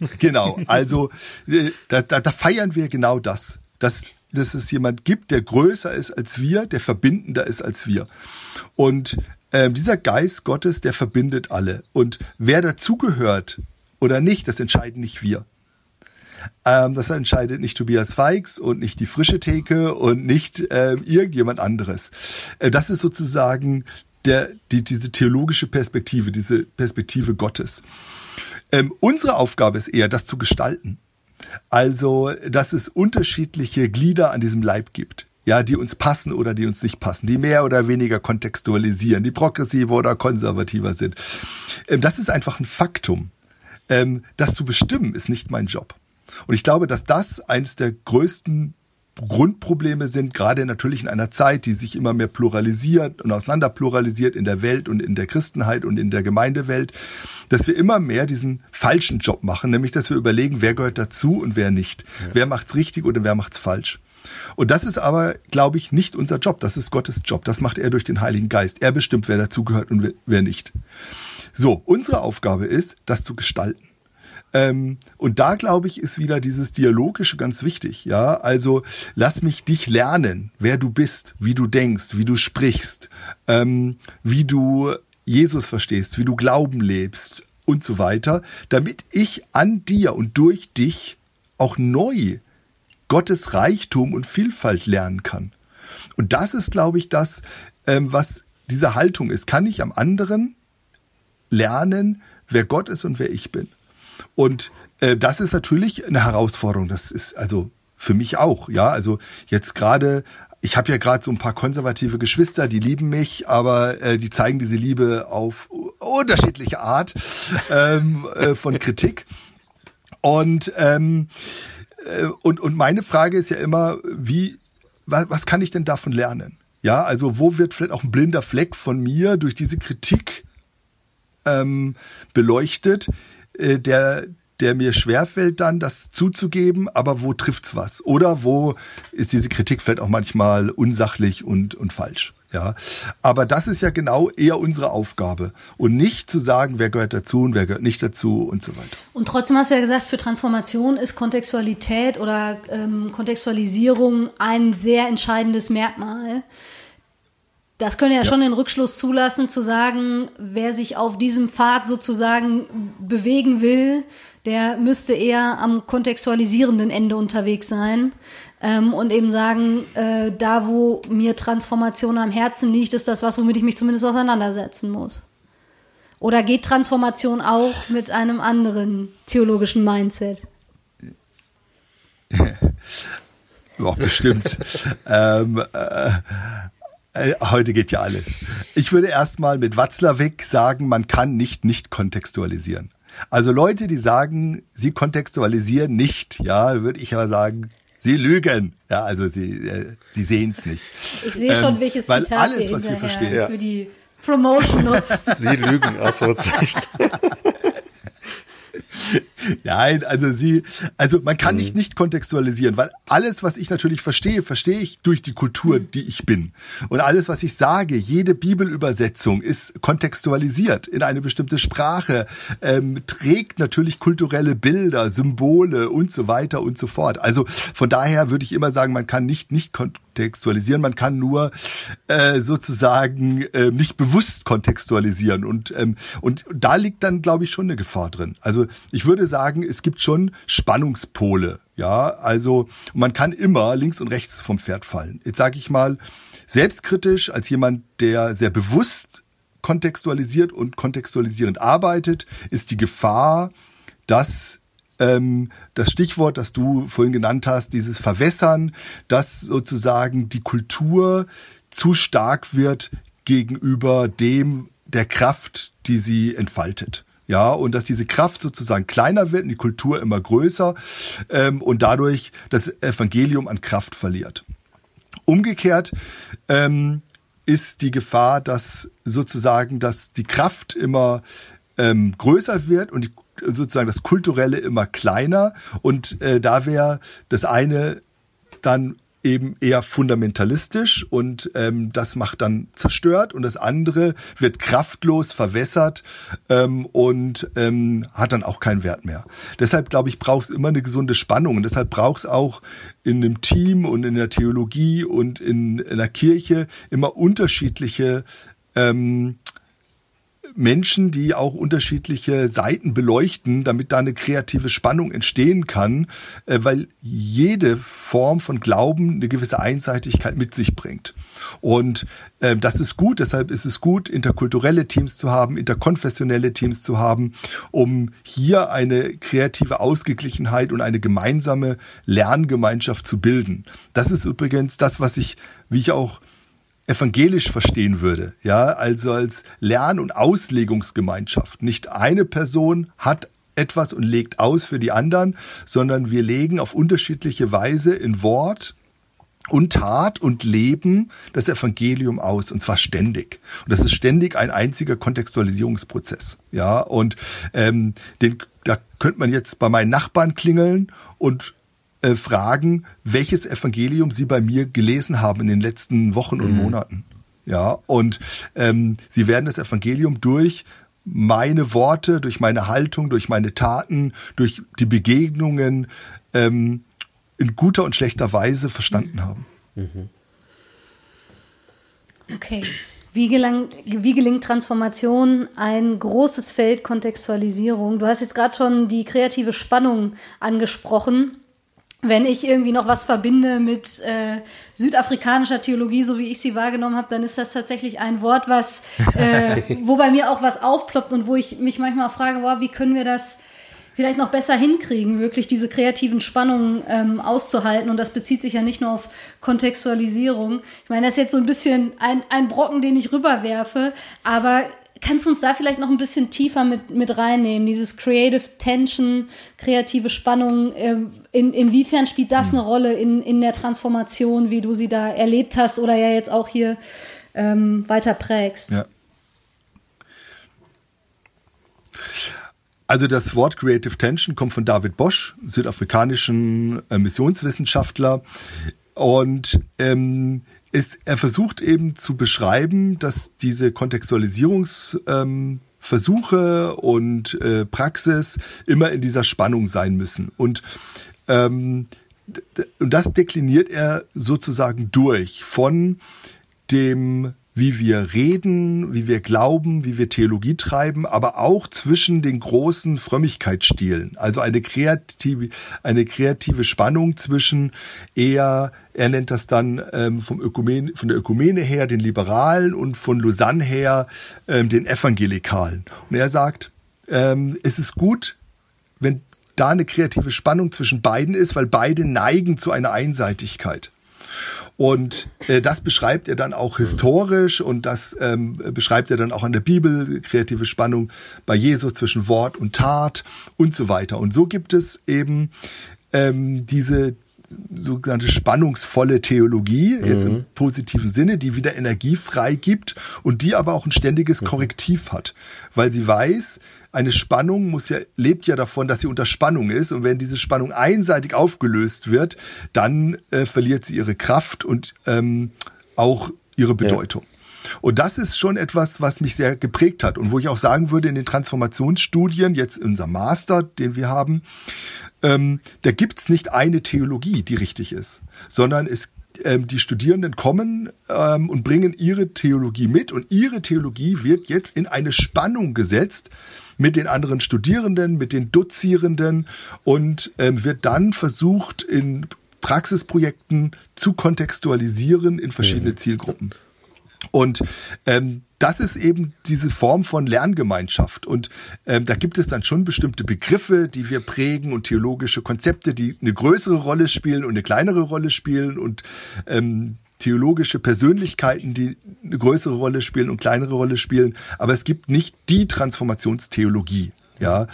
Ja. Genau, also äh, da, da, da feiern wir genau das, dass dass es jemand gibt, der größer ist als wir, der verbindender ist als wir. Und äh, dieser Geist Gottes, der verbindet alle. Und wer dazugehört oder nicht, das entscheiden nicht wir. Ähm, das entscheidet nicht Tobias Feix und nicht die frische Theke und nicht äh, irgendjemand anderes. Äh, das ist sozusagen der, die, diese theologische Perspektive, diese Perspektive Gottes. Ähm, unsere Aufgabe ist eher, das zu gestalten. Also, dass es unterschiedliche Glieder an diesem Leib gibt. Ja, die uns passen oder die uns nicht passen, die mehr oder weniger kontextualisieren, die progressiver oder konservativer sind. Ähm, das ist einfach ein Faktum. Ähm, das zu bestimmen ist nicht mein Job. Und ich glaube, dass das eines der größten Grundprobleme sind, gerade natürlich in einer Zeit, die sich immer mehr pluralisiert und auseinander pluralisiert in der Welt und in der Christenheit und in der Gemeindewelt, dass wir immer mehr diesen falschen Job machen, nämlich dass wir überlegen, wer gehört dazu und wer nicht. Ja. Wer macht's richtig oder wer macht's falsch. Und das ist aber, glaube ich, nicht unser Job. Das ist Gottes Job. Das macht er durch den Heiligen Geist. Er bestimmt, wer dazugehört und wer nicht. So, unsere Aufgabe ist, das zu gestalten. Ähm, und da glaube ich, ist wieder dieses Dialogische ganz wichtig. Ja, also lass mich dich lernen, wer du bist, wie du denkst, wie du sprichst, ähm, wie du Jesus verstehst, wie du Glauben lebst und so weiter, damit ich an dir und durch dich auch neu Gottes Reichtum und Vielfalt lernen kann. Und das ist, glaube ich, das, ähm, was diese Haltung ist. Kann ich am anderen lernen, wer Gott ist und wer ich bin? Und äh, das ist natürlich eine Herausforderung. Das ist also für mich auch, ja. Also jetzt gerade ich habe ja gerade so ein paar konservative Geschwister, die lieben mich, aber äh, die zeigen diese Liebe auf unterschiedliche Art <laughs> ähm, äh, von Kritik. Und, ähm, äh, und, und meine Frage ist ja immer, wie, was, was kann ich denn davon lernen? Ja, also wo wird vielleicht auch ein blinder Fleck von mir durch diese Kritik ähm, beleuchtet, äh, der, der mir schwerfällt, dann das zuzugeben, aber wo trifft's was? Oder wo ist diese Kritik vielleicht auch manchmal unsachlich und, und falsch? Ja, aber das ist ja genau eher unsere Aufgabe und nicht zu sagen, wer gehört dazu und wer gehört nicht dazu und so weiter. Und trotzdem hast du ja gesagt, für Transformation ist Kontextualität oder ähm, Kontextualisierung ein sehr entscheidendes Merkmal. Das könnte ja, ja, schon den Rückschluss zulassen, zu sagen, wer sich auf diesem Pfad sozusagen bewegen will, der müsste eher am kontextualisierenden Ende unterwegs sein ähm, und eben sagen, äh, da wo mir Transformation am Herzen liegt, ist das was, womit ich mich zumindest auseinandersetzen muss. Oder geht Transformation auch mit einem anderen theologischen Mindset? <laughs> Ja, bestimmt. <laughs> ähm, äh, äh, heute geht ja alles. Ich würde erstmal mit Watzlawick sagen, man kann nicht nicht kontextualisieren. Also Leute, die sagen, sie kontextualisieren nicht, ja, würde ich aber sagen, sie lügen. Ja, also sie, äh, sie sehen es nicht. Ich sehe schon, ähm, welches weil Zitat alles, was wir verstehen, für die Promotion nutzt. sie lügen, Ausrufezeichen. <laughs> <laughs> Nein, also sie, also man kann mhm. nicht nicht kontextualisieren, weil alles, was ich natürlich verstehe, verstehe ich durch die Kultur, mhm. die ich bin. Und alles, was ich sage, jede Bibelübersetzung ist kontextualisiert in eine bestimmte Sprache, ähm, trägt natürlich kulturelle Bilder, Symbole und so weiter und so fort. Also von daher würde ich immer sagen, man kann nicht nicht kontextualisieren, man kann nur äh, sozusagen äh, nicht bewusst kontextualisieren und ähm, und da liegt dann glaube ich schon eine Gefahr drin. Also ich würde sagen, es gibt schon Spannungspole. Ja, also man kann immer links und rechts vom Pferd fallen. Jetzt sage ich mal, selbstkritisch als jemand, der sehr bewusst kontextualisiert und kontextualisierend arbeitet, ist die Gefahr, dass ähm, das Stichwort, das du vorhin genannt hast, dieses Verwässern, dass sozusagen die Kultur zu stark wird gegenüber dem der Kraft, die sie entfaltet. Ja, und dass diese Kraft sozusagen kleiner wird und die Kultur immer größer ähm, und dadurch das Evangelium an Kraft verliert. Umgekehrt ähm, ist die Gefahr, dass sozusagen, dass die Kraft immer ähm, größer wird und die, sozusagen das Kulturelle immer kleiner und äh, da wäre das eine dann eben eher fundamentalistisch und ähm, das macht dann zerstört und das andere wird kraftlos verwässert ähm, und ähm, hat dann auch keinen Wert mehr. Deshalb glaube ich, braucht es immer eine gesunde Spannung und deshalb braucht es auch in einem Team und in der Theologie und in, in der Kirche immer unterschiedliche ähm, Menschen, die auch unterschiedliche Seiten beleuchten, damit da eine kreative Spannung entstehen kann, äh, weil jede Form von Glauben eine gewisse Einseitigkeit mit sich bringt. Und äh, das ist gut, deshalb ist es gut, interkulturelle Teams zu haben, interkonfessionelle Teams zu haben, um hier eine kreative Ausgeglichenheit und eine gemeinsame Lerngemeinschaft zu bilden. Das ist übrigens das, was ich, wie ich auch evangelisch verstehen würde, ja, also als Lern- und Auslegungsgemeinschaft. Nicht eine Person hat etwas und legt aus für die anderen, sondern wir legen auf unterschiedliche Weise in Wort und Tat und Leben das Evangelium aus und zwar ständig. Und das ist ständig ein einziger Kontextualisierungsprozess. Ja, und ähm, den, da könnte man jetzt bei meinen Nachbarn klingeln und äh, fragen, welches Evangelium sie bei mir gelesen haben in den letzten Wochen und mhm. Monaten. Ja, und ähm, sie werden das Evangelium durch meine Worte, durch meine Haltung, durch meine Taten, durch die Begegnungen ähm, in guter und schlechter Weise verstanden haben. Mhm. Okay. Wie, gelang, wie gelingt Transformation? Ein großes Feld Kontextualisierung. Du hast jetzt gerade schon die kreative Spannung angesprochen wenn ich irgendwie noch was verbinde mit äh, südafrikanischer Theologie, so wie ich sie wahrgenommen habe, dann ist das tatsächlich ein Wort, was, äh, <laughs> wo bei mir auch was aufploppt und wo ich mich manchmal frage, wow, wie können wir das vielleicht noch besser hinkriegen, wirklich diese kreativen Spannungen ähm, auszuhalten. Und das bezieht sich ja nicht nur auf Kontextualisierung. Ich meine, das ist jetzt so ein bisschen ein, ein Brocken, den ich rüberwerfe, aber kannst du uns da vielleicht noch ein bisschen tiefer mit, mit reinnehmen? Dieses Creative Tension, kreative Spannung, äh, in, inwiefern spielt das hm. eine Rolle in, in der Transformation, wie du sie da erlebt hast oder ja jetzt auch hier ähm, weiter prägst? Ja. Also das Wort Creative Tension kommt von David Bosch, südafrikanischen äh, Missionswissenschaftler. Und ähm, ist, er versucht eben zu beschreiben, dass diese Kontextualisierungsversuche ähm, und äh, Praxis immer in dieser Spannung sein müssen. Und, ähm, und das dekliniert er sozusagen durch von dem wie wir reden, wie wir glauben, wie wir Theologie treiben, aber auch zwischen den großen Frömmigkeitsstilen. Also eine kreative, eine kreative Spannung zwischen eher, er nennt das dann ähm, vom Ökumen, von der Ökumene her den Liberalen und von Lausanne her ähm, den Evangelikalen. Und er sagt, ähm, es ist gut, wenn da eine kreative Spannung zwischen beiden ist, weil beide neigen zu einer Einseitigkeit. Und äh, das beschreibt er dann auch historisch und das ähm, beschreibt er dann auch an der Bibel, kreative Spannung bei Jesus zwischen Wort und Tat und so weiter. Und so gibt es eben ähm, diese sogenannte spannungsvolle Theologie, mhm. jetzt im positiven Sinne, die wieder Energie freigibt und die aber auch ein ständiges mhm. Korrektiv hat, weil sie weiß, eine Spannung muss ja, lebt ja davon, dass sie unter Spannung ist. Und wenn diese Spannung einseitig aufgelöst wird, dann äh, verliert sie ihre Kraft und ähm, auch ihre Bedeutung. Ja. Und das ist schon etwas, was mich sehr geprägt hat und wo ich auch sagen würde, in den Transformationsstudien, jetzt in unserem Master, den wir haben, ähm, da gibt's nicht eine Theologie, die richtig ist, sondern es ähm, die Studierenden kommen ähm, und bringen ihre Theologie mit und ihre Theologie wird jetzt in eine Spannung gesetzt mit den anderen Studierenden, mit den Dozierenden und ähm, wird dann versucht, in Praxisprojekten zu kontextualisieren in verschiedene mhm. Zielgruppen. Und ähm, das ist eben diese Form von Lerngemeinschaft. Und ähm, da gibt es dann schon bestimmte Begriffe, die wir prägen und theologische Konzepte, die eine größere Rolle spielen und eine kleinere Rolle spielen und ähm, theologische Persönlichkeiten, die eine größere Rolle spielen und kleinere Rolle spielen. Aber es gibt nicht die Transformationstheologie, ja,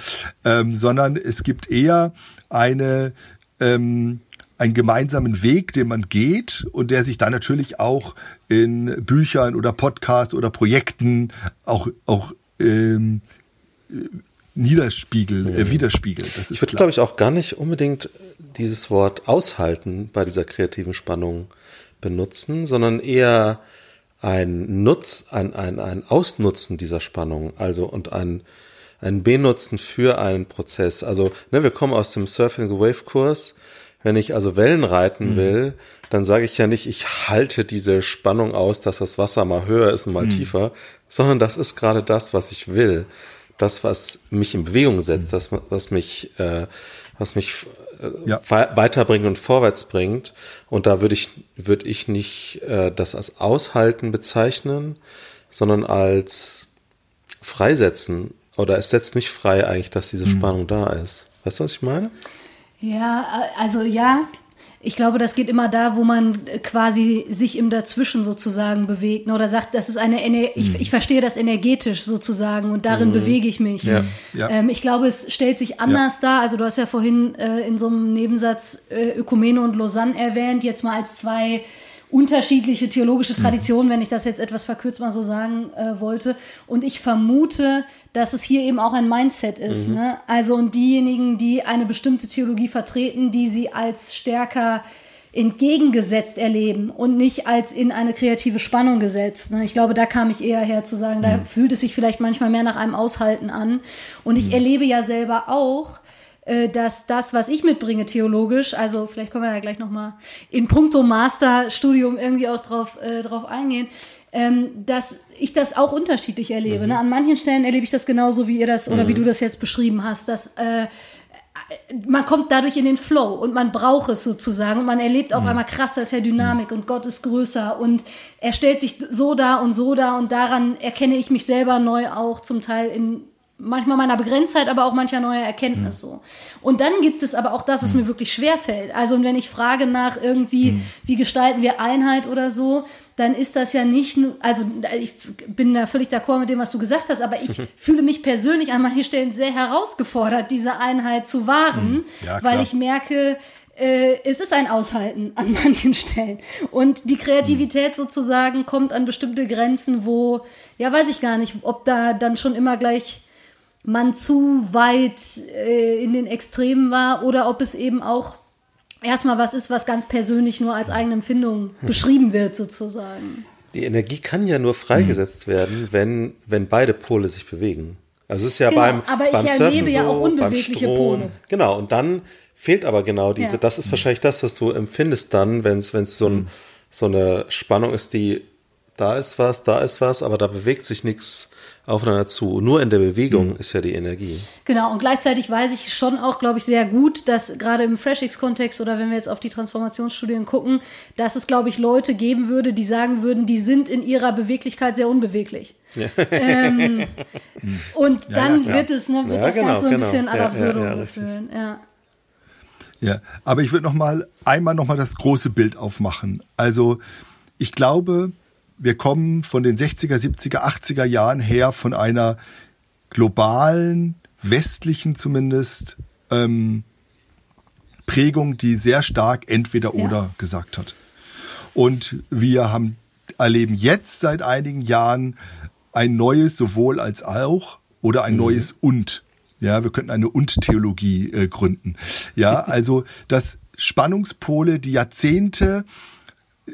ähm, sondern es gibt eher eine ähm, einen gemeinsamen Weg, den man geht und der sich dann natürlich auch in Büchern oder Podcasts oder Projekten auch auch ähm, niederspiegelt, äh, mhm. widerspiegelt. Das ist ich würde, glaube ich, auch gar nicht unbedingt dieses Wort aushalten bei dieser kreativen Spannung benutzen, sondern eher ein Nutz, ein, ein, ein Ausnutzen dieser Spannung, also und ein, ein Benutzen für einen Prozess. Also, ne, wir kommen aus dem Surfing the Wave Kurs wenn ich also Wellen reiten mhm. will, dann sage ich ja nicht, ich halte diese Spannung aus, dass das Wasser mal höher ist und mal mhm. tiefer, sondern das ist gerade das, was ich will. Das, was mich in Bewegung setzt, mhm. das, was mich, äh, was mich äh, ja. weiterbringt und vorwärts bringt. Und da würde ich, würde ich nicht äh, das als Aushalten bezeichnen, sondern als Freisetzen. Oder es setzt mich frei eigentlich, dass diese mhm. Spannung da ist. Weißt du, was ich meine? Ja, also ja, ich glaube, das geht immer da, wo man quasi sich im Dazwischen sozusagen bewegt ne, oder sagt, das ist eine, Ener ich, mhm. ich verstehe das energetisch sozusagen und darin mhm. bewege ich mich. Ja. Ja. Ähm, ich glaube, es stellt sich anders ja. dar. Also du hast ja vorhin äh, in so einem Nebensatz äh, Ökumene und Lausanne erwähnt, jetzt mal als zwei unterschiedliche theologische mhm. Traditionen, wenn ich das jetzt etwas verkürzt mal so sagen äh, wollte. Und ich vermute, dass es hier eben auch ein Mindset ist. Mhm. Ne? Also und diejenigen, die eine bestimmte Theologie vertreten, die sie als stärker entgegengesetzt erleben und nicht als in eine kreative Spannung gesetzt. Ne? Ich glaube, da kam ich eher her zu sagen, da mhm. fühlt es sich vielleicht manchmal mehr nach einem Aushalten an. Und ich mhm. erlebe ja selber auch, dass das, was ich mitbringe theologisch, also vielleicht können wir da gleich nochmal in puncto Masterstudium irgendwie auch drauf, äh, drauf eingehen, ähm, dass ich das auch unterschiedlich erlebe. Mhm. Ne? An manchen Stellen erlebe ich das genauso, wie ihr das oder wie mhm. du das jetzt beschrieben hast, dass äh, man kommt dadurch in den Flow und man braucht es sozusagen und man erlebt auf mhm. einmal krass, da ist ja Dynamik und Gott ist größer und er stellt sich so da und so da und daran erkenne ich mich selber neu auch zum Teil in manchmal meiner Begrenztheit, aber auch mancher neuer Erkenntnis mhm. so. Und dann gibt es aber auch das, was mhm. mir wirklich schwer fällt. Also wenn ich frage nach irgendwie, mhm. wie gestalten wir Einheit oder so, dann ist das ja nicht nur, also ich bin da völlig d'accord mit dem, was du gesagt hast, aber ich <laughs> fühle mich persönlich an manchen Stellen sehr herausgefordert, diese Einheit zu wahren, mhm. ja, weil ich merke, äh, es ist ein Aushalten an <laughs> manchen Stellen. Und die Kreativität sozusagen kommt an bestimmte Grenzen, wo, ja, weiß ich gar nicht, ob da dann schon immer gleich man zu weit äh, in den Extremen war oder ob es eben auch erstmal was ist, was ganz persönlich nur als eigene Empfindung beschrieben wird, sozusagen. Die Energie kann ja nur freigesetzt mhm. werden, wenn, wenn beide Pole sich bewegen. Also es ist ja genau, beim, aber ich beim erlebe Surfen ja so, auch unbewegliche Strom, Pole. Genau, und dann fehlt aber genau diese, ja. das ist wahrscheinlich das, was du empfindest dann, wenn es so, ein, so eine Spannung ist, die da ist was, da ist was, aber da bewegt sich nichts aufeinander zu. Nur in der Bewegung mhm. ist ja die Energie. Genau, und gleichzeitig weiß ich schon auch, glaube ich, sehr gut, dass gerade im FreshX-Kontext oder wenn wir jetzt auf die Transformationsstudien gucken, dass es, glaube ich, Leute geben würde, die sagen würden, die sind in ihrer Beweglichkeit sehr unbeweglich. Ja. Ähm, <laughs> <laughs> und dann ja, wird es, ne, wird das genau, Ganze so ein genau. bisschen ad absurdum ja. Ja. Ja, aber ich würde noch mal einmal noch mal das große Bild aufmachen. Also ich glaube, wir kommen von den 60er, 70er, 80er Jahren her von einer globalen, westlichen zumindest, ähm, Prägung, die sehr stark entweder oder ja. gesagt hat. Und wir haben, erleben jetzt seit einigen Jahren ein neues sowohl als auch oder ein mhm. neues und. Ja, wir könnten eine und-Theologie äh, gründen. Ja, <laughs> also dass Spannungspole, die Jahrzehnte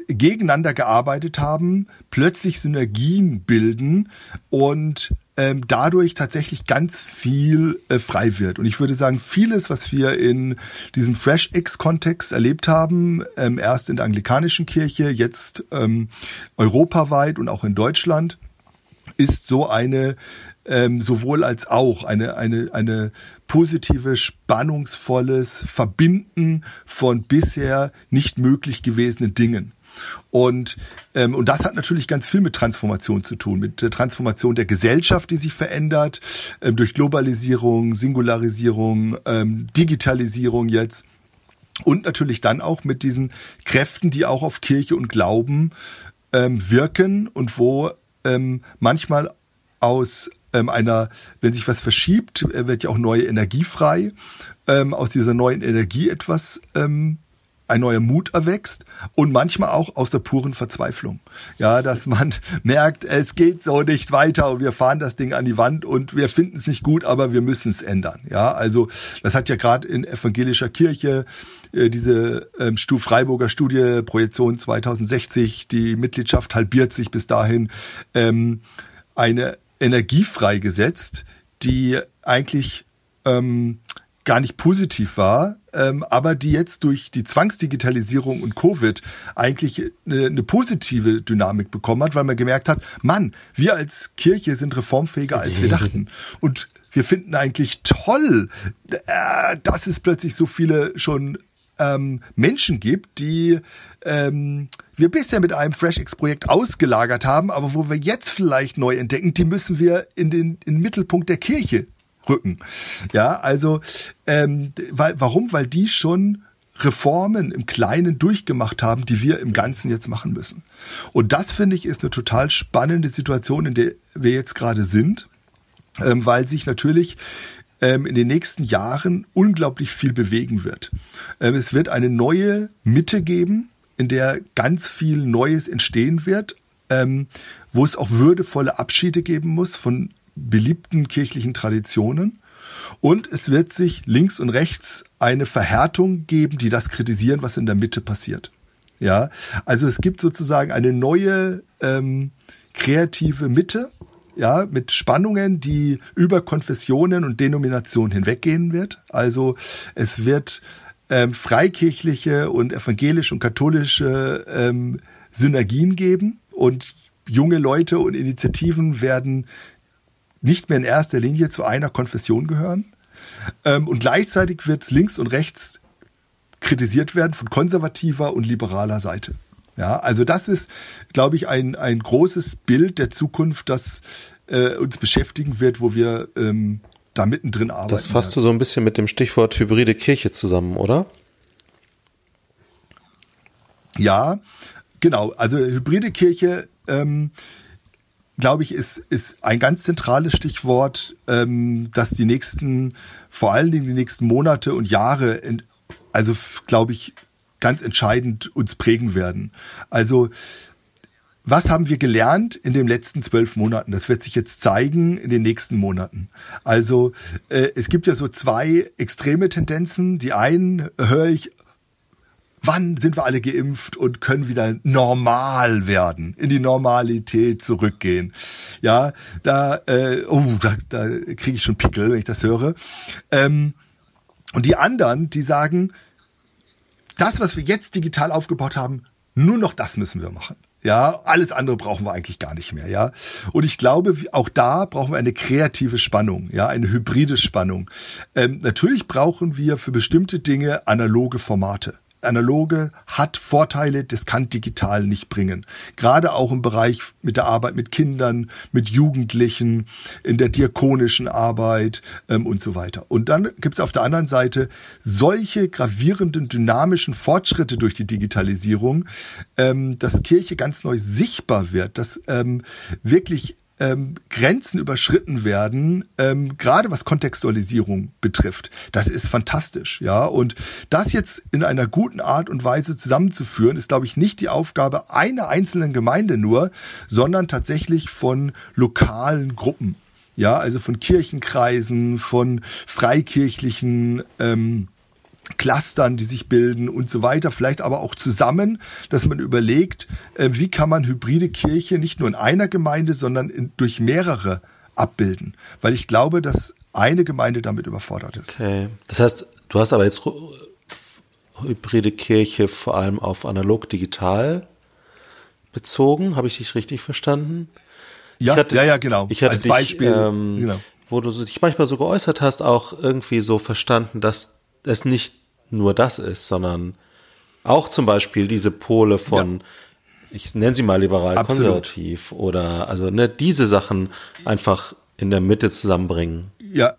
gegeneinander gearbeitet haben, plötzlich Synergien bilden und ähm, dadurch tatsächlich ganz viel äh, frei wird. Und ich würde sagen, vieles, was wir in diesem Fresh-X-Kontext erlebt haben, ähm, erst in der anglikanischen Kirche, jetzt ähm, europaweit und auch in Deutschland, ist so eine ähm, sowohl als auch eine, eine, eine positive, spannungsvolles Verbinden von bisher nicht möglich gewesenen Dingen. Und, ähm, und das hat natürlich ganz viel mit Transformation zu tun, mit der Transformation der Gesellschaft, die sich verändert, ähm, durch Globalisierung, Singularisierung, ähm, Digitalisierung jetzt. Und natürlich dann auch mit diesen Kräften, die auch auf Kirche und Glauben ähm, wirken und wo ähm, manchmal aus ähm, einer, wenn sich was verschiebt, äh, wird ja auch neue Energie frei, ähm, aus dieser neuen Energie etwas ähm, ein neuer Mut erwächst und manchmal auch aus der puren Verzweiflung. Ja, dass man <laughs> merkt, es geht so nicht weiter und wir fahren das Ding an die Wand und wir finden es nicht gut, aber wir müssen es ändern. Ja, also das hat ja gerade in evangelischer Kirche äh, diese ähm, Stu Freiburger Studie Projektion 2060, die Mitgliedschaft halbiert sich bis dahin, ähm, eine Energie freigesetzt, die eigentlich ähm, gar nicht positiv war, ähm, aber die jetzt durch die Zwangsdigitalisierung und Covid eigentlich eine, eine positive Dynamik bekommen hat, weil man gemerkt hat, Mann, wir als Kirche sind reformfähiger, als wir dachten. <laughs> Und wir finden eigentlich toll, äh, dass es plötzlich so viele schon ähm, Menschen gibt, die ähm, wir bisher mit einem FreshX-Projekt ausgelagert haben, aber wo wir jetzt vielleicht neu entdecken, die müssen wir in den, in den Mittelpunkt der Kirche rücken. Ja, also ähm, weil, warum? Weil die schon Reformen im Kleinen durchgemacht haben, die wir im Ganzen jetzt machen müssen. Und das finde ich ist eine total spannende Situation, in der wir jetzt gerade sind, ähm, weil sich natürlich ähm, in den nächsten Jahren unglaublich viel bewegen wird. Ähm, es wird eine neue Mitte geben, in der ganz viel Neues entstehen wird, ähm, wo es auch würdevolle Abschiede geben muss von beliebten kirchlichen Traditionen. Und es wird sich links und rechts eine Verhärtung geben, die das kritisieren, was in der Mitte passiert. Ja, also es gibt sozusagen eine neue ähm, kreative Mitte, ja, mit Spannungen, die über Konfessionen und Denominationen hinweggehen wird. Also es wird ähm, freikirchliche und evangelische und katholische ähm, Synergien geben und junge Leute und Initiativen werden nicht mehr in erster Linie zu einer Konfession gehören. Ähm, und gleichzeitig wird links und rechts kritisiert werden von konservativer und liberaler Seite. Ja, also das ist, glaube ich, ein, ein großes Bild der Zukunft, das äh, uns beschäftigen wird, wo wir ähm, da mittendrin arbeiten. Das fasst du so ein bisschen mit dem Stichwort hybride Kirche zusammen, oder? Ja, genau. Also hybride Kirche, ähm, glaube ich, ist, ist ein ganz zentrales Stichwort, ähm, dass die nächsten, vor allen Dingen die nächsten Monate und Jahre, in, also glaube ich, ganz entscheidend uns prägen werden. Also was haben wir gelernt in den letzten zwölf Monaten? Das wird sich jetzt zeigen in den nächsten Monaten. Also äh, es gibt ja so zwei extreme Tendenzen. Die einen höre ich, wann sind wir alle geimpft und können wieder normal werden, in die Normalität zurückgehen. Ja, da, äh, oh, da, da kriege ich schon Pickel, wenn ich das höre. Ähm, und die anderen, die sagen, das, was wir jetzt digital aufgebaut haben, nur noch das müssen wir machen. Ja, alles andere brauchen wir eigentlich gar nicht mehr, ja. Und ich glaube, auch da brauchen wir eine kreative Spannung, ja, eine hybride Spannung. Ähm, natürlich brauchen wir für bestimmte Dinge analoge Formate analoge hat Vorteile, das kann digital nicht bringen. Gerade auch im Bereich mit der Arbeit mit Kindern, mit Jugendlichen, in der diakonischen Arbeit ähm, und so weiter. Und dann gibt es auf der anderen Seite solche gravierenden, dynamischen Fortschritte durch die Digitalisierung, ähm, dass Kirche ganz neu sichtbar wird, dass ähm, wirklich ähm, Grenzen überschritten werden, ähm, gerade was Kontextualisierung betrifft. Das ist fantastisch, ja. Und das jetzt in einer guten Art und Weise zusammenzuführen, ist, glaube ich, nicht die Aufgabe einer einzelnen Gemeinde nur, sondern tatsächlich von lokalen Gruppen. Ja, also von Kirchenkreisen, von freikirchlichen ähm, Clustern, die sich bilden und so weiter, vielleicht aber auch zusammen, dass man überlegt, äh, wie kann man hybride Kirche nicht nur in einer Gemeinde, sondern in, durch mehrere abbilden. Weil ich glaube, dass eine Gemeinde damit überfordert ist. Okay. Das heißt, du hast aber jetzt hybride Kirche vor allem auf analog-digital bezogen. Habe ich dich richtig verstanden? Ja, hatte, ja, ja, genau. Ich hatte Als dich, Beispiel, ähm, genau. wo du dich manchmal so geäußert hast, auch irgendwie so verstanden, dass es nicht nur das ist, sondern auch zum Beispiel diese Pole von, ja. ich nenne sie mal liberal Absolut. konservativ oder also ne, diese Sachen einfach in der Mitte zusammenbringen. Ja,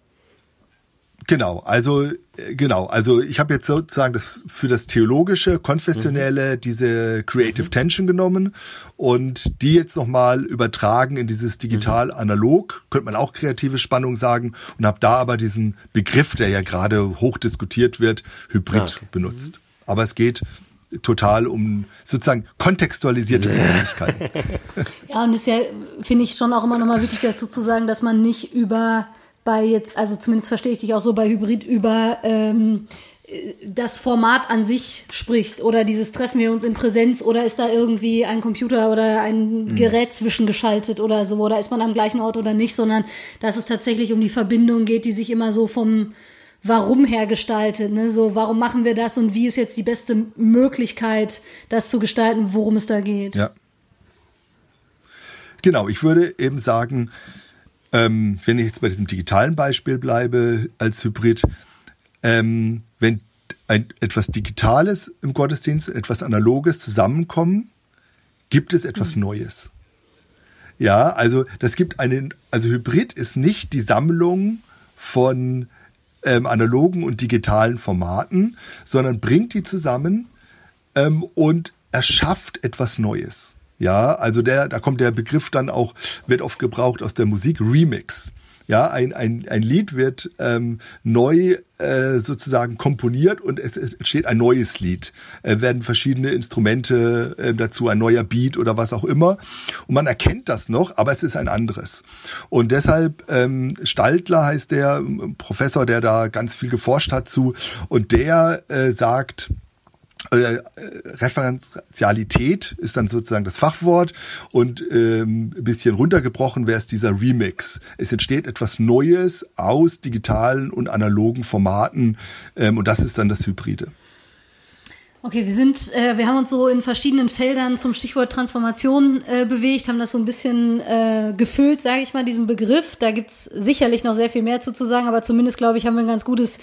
Genau, also äh, genau, also ich habe jetzt sozusagen das für das theologische, konfessionelle mhm. diese Creative mhm. Tension genommen und die jetzt nochmal übertragen in dieses digital-analog, könnte man auch kreative Spannung sagen und habe da aber diesen Begriff, der ja gerade hoch diskutiert wird, Hybrid ah, okay. benutzt. Mhm. Aber es geht total um sozusagen kontextualisierte <laughs> Begrifflichkeiten. Ja, und es ist ja, finde ich, schon auch immer nochmal wichtig dazu zu sagen, dass man nicht über bei jetzt, also zumindest verstehe ich dich auch so bei Hybrid über ähm, das Format an sich spricht oder dieses treffen wir uns in Präsenz oder ist da irgendwie ein Computer oder ein mhm. Gerät zwischengeschaltet oder so oder ist man am gleichen Ort oder nicht, sondern dass es tatsächlich um die Verbindung geht, die sich immer so vom Warum her gestaltet, ne? So, warum machen wir das und wie ist jetzt die beste Möglichkeit, das zu gestalten, worum es da geht? Ja. Genau, ich würde eben sagen, ähm, wenn ich jetzt bei diesem digitalen Beispiel bleibe als Hybrid, ähm, wenn ein, etwas Digitales im Gottesdienst, etwas Analoges zusammenkommen, gibt es etwas mhm. Neues. Ja, also das gibt einen, also Hybrid ist nicht die Sammlung von ähm, analogen und digitalen Formaten, sondern bringt die zusammen ähm, und erschafft etwas Neues. Ja, also der, da kommt der Begriff dann auch, wird oft gebraucht aus der Musik, Remix. Ja, ein, ein, ein Lied wird ähm, neu äh, sozusagen komponiert und es, es entsteht ein neues Lied. Äh, werden verschiedene Instrumente äh, dazu, ein neuer Beat oder was auch immer. Und man erkennt das noch, aber es ist ein anderes. Und deshalb, ähm, Staltler heißt der Professor, der da ganz viel geforscht hat zu, und der äh, sagt, äh, Referenzialität ist dann sozusagen das Fachwort und ähm, ein bisschen runtergebrochen wäre es dieser Remix. Es entsteht etwas Neues aus digitalen und analogen Formaten ähm, und das ist dann das Hybride. Okay, wir sind, äh, wir haben uns so in verschiedenen Feldern zum Stichwort Transformation äh, bewegt, haben das so ein bisschen äh, gefüllt, sage ich mal, diesen Begriff. Da gibt's sicherlich noch sehr viel mehr zu, zu sagen, aber zumindest, glaube ich, haben wir ein ganz gutes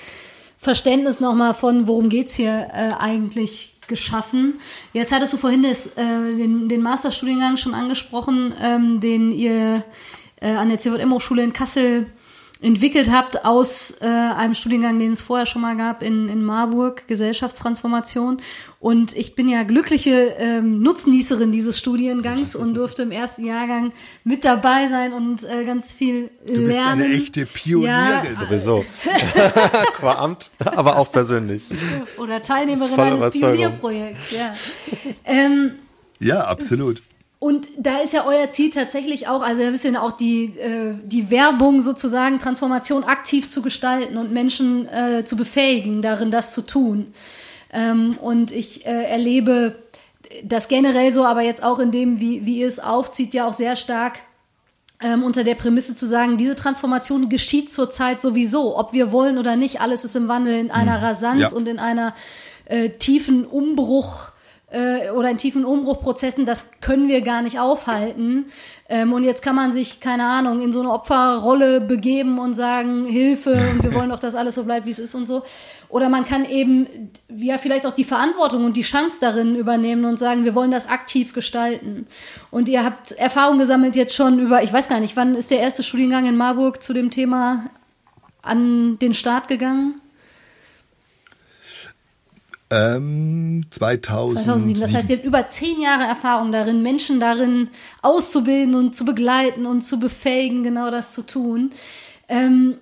Verständnis nochmal von, worum geht's hier äh, eigentlich geschaffen. Jetzt hattest du vorhin das, äh, den, den Masterstudiengang schon angesprochen, ähm, den ihr äh, an der CVM-Hochschule in Kassel entwickelt habt aus äh, einem Studiengang, den es vorher schon mal gab in, in Marburg, Gesellschaftstransformation. Und ich bin ja glückliche ähm, Nutznießerin dieses Studiengangs und durfte im ersten Jahrgang mit dabei sein und äh, ganz viel lernen. Du bist eine echte Pionierin. Ja, sowieso. <laughs> Qua Amt, aber auch persönlich. Oder Teilnehmerin eines Pionierprojekts, ja. Ähm, ja, absolut. Und da ist ja euer Ziel tatsächlich auch, also ein bisschen auch die, äh, die Werbung sozusagen, Transformation aktiv zu gestalten und Menschen äh, zu befähigen, darin das zu tun. Ähm, und ich äh, erlebe das generell so, aber jetzt auch in dem, wie, wie ihr es aufzieht, ja auch sehr stark ähm, unter der Prämisse zu sagen, diese Transformation geschieht zurzeit sowieso, ob wir wollen oder nicht, alles ist im Wandel in einer mhm. Rasanz ja. und in einer äh, tiefen Umbruch äh, oder in tiefen Umbruchprozessen, das können wir gar nicht aufhalten. Ähm, und jetzt kann man sich, keine Ahnung, in so eine Opferrolle begeben und sagen, Hilfe und wir wollen doch, dass alles so bleibt, wie es ist und so. Oder man kann eben ja vielleicht auch die Verantwortung und die Chance darin übernehmen und sagen, wir wollen das aktiv gestalten. Und ihr habt Erfahrung gesammelt jetzt schon über, ich weiß gar nicht, wann ist der erste Studiengang in Marburg zu dem Thema an den Start gegangen? Ähm, 2007. 2007. Das heißt, ihr habt über zehn Jahre Erfahrung darin, Menschen darin auszubilden und zu begleiten und zu befähigen, genau das zu tun. Ähm,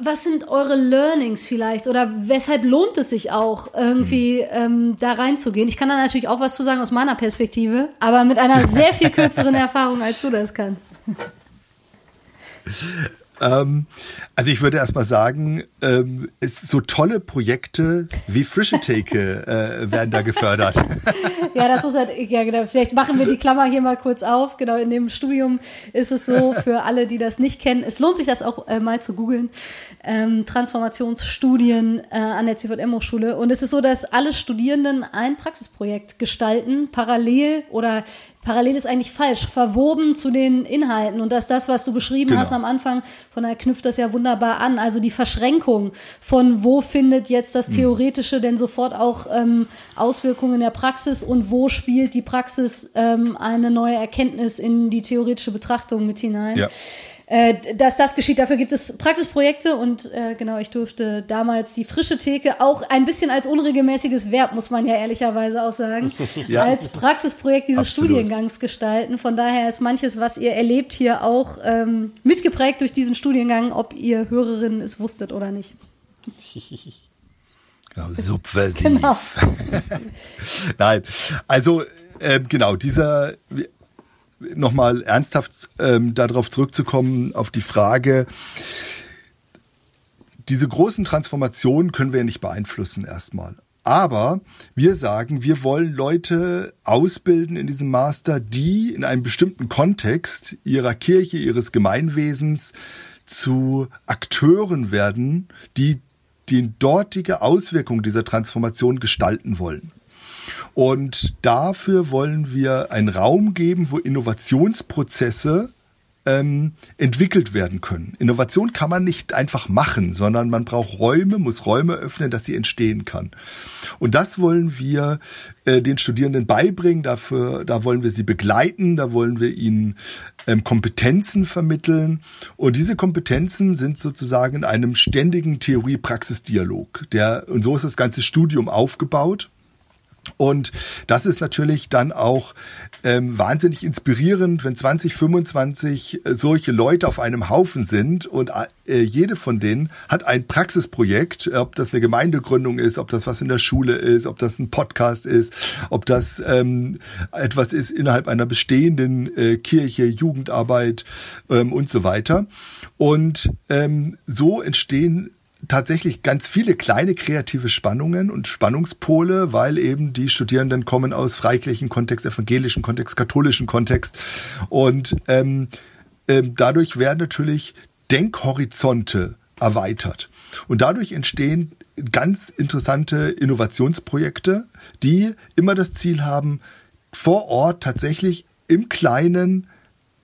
was sind eure Learnings vielleicht oder weshalb lohnt es sich auch irgendwie hm. ähm, da reinzugehen? Ich kann da natürlich auch was zu sagen aus meiner Perspektive, aber mit einer sehr viel kürzeren <laughs> Erfahrung, als du das kannst. <laughs> Ähm, also ich würde erstmal sagen, ähm, es, so tolle Projekte wie Frische Theke äh, werden da gefördert. <laughs> Ja, das muss halt, ja genau, vielleicht machen wir die Klammer hier mal kurz auf. Genau, in dem Studium ist es so, für alle, die das nicht kennen, es lohnt sich das auch äh, mal zu googeln, ähm, Transformationsstudien äh, an der CVM-Hochschule. Und es ist so, dass alle Studierenden ein Praxisprojekt gestalten, parallel oder parallel ist eigentlich falsch, verwoben zu den Inhalten. Und dass das, was du beschrieben genau. hast am Anfang, von daher knüpft das ja wunderbar an. Also die Verschränkung von wo findet jetzt das hm. Theoretische denn sofort auch ähm, Auswirkungen in der Praxis und wo spielt die Praxis ähm, eine neue Erkenntnis in die theoretische Betrachtung mit hinein. Ja äh, dass das geschieht. Dafür gibt es Praxisprojekte und äh, genau, ich durfte damals die frische Theke auch ein bisschen als unregelmäßiges Verb, muss man ja ehrlicherweise auch sagen, <laughs> ja. als Praxisprojekt dieses Absolut. Studiengangs gestalten. Von daher ist manches, was ihr erlebt, hier auch ähm, mitgeprägt durch diesen Studiengang, ob ihr Hörerinnen es wusstet oder nicht. <laughs> Genau, subversiv. Genau. <laughs> Nein, also äh, genau, dieser, nochmal ernsthaft ähm, darauf zurückzukommen, auf die Frage, diese großen Transformationen können wir ja nicht beeinflussen erstmal. Aber wir sagen, wir wollen Leute ausbilden in diesem Master, die in einem bestimmten Kontext ihrer Kirche, ihres Gemeinwesens zu Akteuren werden, die die dortige Auswirkung dieser Transformation gestalten wollen. Und dafür wollen wir einen Raum geben, wo Innovationsprozesse ähm, entwickelt werden können. Innovation kann man nicht einfach machen, sondern man braucht Räume, muss Räume öffnen, dass sie entstehen kann. Und das wollen wir äh, den Studierenden beibringen. Dafür, da wollen wir sie begleiten, da wollen wir ihnen ähm, Kompetenzen vermitteln. Und diese Kompetenzen sind sozusagen in einem ständigen Theorie-Praxis-Dialog. Der und so ist das ganze Studium aufgebaut. Und das ist natürlich dann auch ähm, wahnsinnig inspirierend, wenn 20, 25 äh, solche Leute auf einem Haufen sind und äh, jede von denen hat ein Praxisprojekt, ob das eine Gemeindegründung ist, ob das was in der Schule ist, ob das ein Podcast ist, ob das ähm, etwas ist innerhalb einer bestehenden äh, Kirche, Jugendarbeit ähm, und so weiter. Und ähm, so entstehen tatsächlich ganz viele kleine kreative Spannungen und Spannungspole, weil eben die Studierenden kommen aus freikirchlichen Kontext, evangelischen Kontext, katholischen Kontext und ähm, ähm, dadurch werden natürlich Denkhorizonte erweitert und dadurch entstehen ganz interessante Innovationsprojekte, die immer das Ziel haben, vor Ort tatsächlich im Kleinen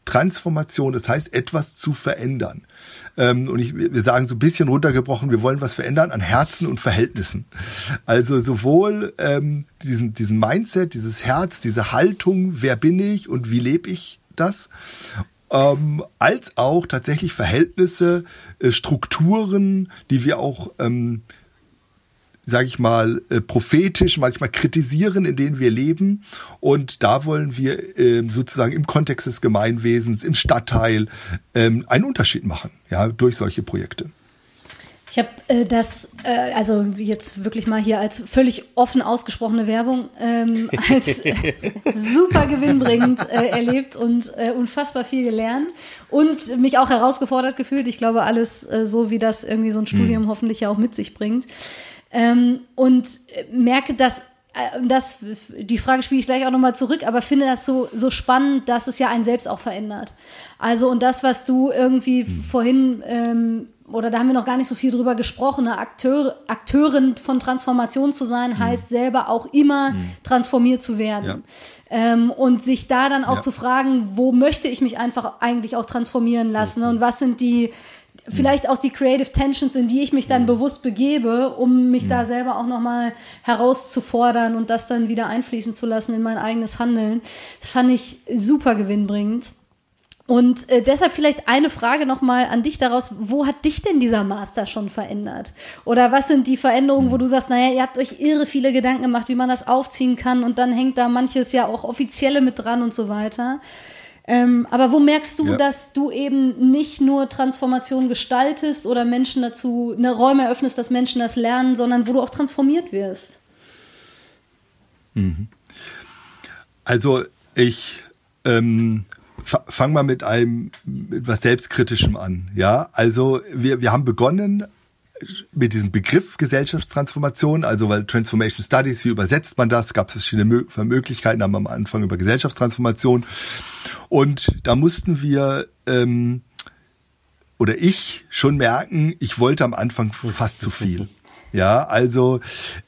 Transformation, das heißt etwas zu verändern. Ähm, und ich, wir sagen so ein bisschen runtergebrochen, wir wollen was verändern an Herzen und Verhältnissen. Also sowohl ähm, diesen, diesen Mindset, dieses Herz, diese Haltung, wer bin ich und wie lebe ich das? ähm, als auch tatsächlich Verhältnisse, äh, Strukturen, die wir auch ähm, sage ich mal, äh, prophetisch, manchmal kritisieren, in denen wir leben. Und da wollen wir äh, sozusagen im Kontext des Gemeinwesens, im Stadtteil ähm, einen Unterschied machen, ja, durch solche Projekte. Ich habe äh, das, äh, also jetzt wirklich mal hier als völlig offen ausgesprochene Werbung, ähm, <laughs> als äh, super gewinnbringend äh, erlebt und äh, unfassbar viel gelernt und mich auch herausgefordert gefühlt. Ich glaube, alles äh, so, wie das irgendwie so ein Studium mhm. hoffentlich ja auch mit sich bringt. Ähm, und merke, dass äh, das, die Frage spiele ich gleich auch nochmal zurück, aber finde das so, so spannend, dass es ja einen selbst auch verändert. Also, und das, was du irgendwie mhm. vorhin, ähm, oder da haben wir noch gar nicht so viel drüber gesprochen, eine Akteur, Akteurin von Transformation zu sein, mhm. heißt selber auch immer mhm. transformiert zu werden. Ja. Ähm, und sich da dann auch ja. zu fragen, wo möchte ich mich einfach eigentlich auch transformieren lassen und was sind die vielleicht auch die Creative Tensions, in die ich mich dann bewusst begebe, um mich da selber auch nochmal herauszufordern und das dann wieder einfließen zu lassen in mein eigenes Handeln, fand ich super gewinnbringend. Und äh, deshalb vielleicht eine Frage nochmal an dich daraus. Wo hat dich denn dieser Master schon verändert? Oder was sind die Veränderungen, wo du sagst, naja, ihr habt euch irre viele Gedanken gemacht, wie man das aufziehen kann und dann hängt da manches ja auch offizielle mit dran und so weiter. Ähm, aber wo merkst du, ja. dass du eben nicht nur Transformation gestaltest oder Menschen dazu, eine Räume eröffnest, dass Menschen das lernen, sondern wo du auch transformiert wirst? Mhm. Also ich ähm, fange mal mit einem mit was Selbstkritischem an. Ja, also wir, wir haben begonnen mit diesem Begriff Gesellschaftstransformation, also weil Transformation Studies, wie übersetzt man das? Gab es verschiedene Möglichkeiten, haben wir am Anfang über Gesellschaftstransformation. Und da mussten wir ähm, oder ich schon merken, ich wollte am Anfang fast zu viel. <laughs> Ja, also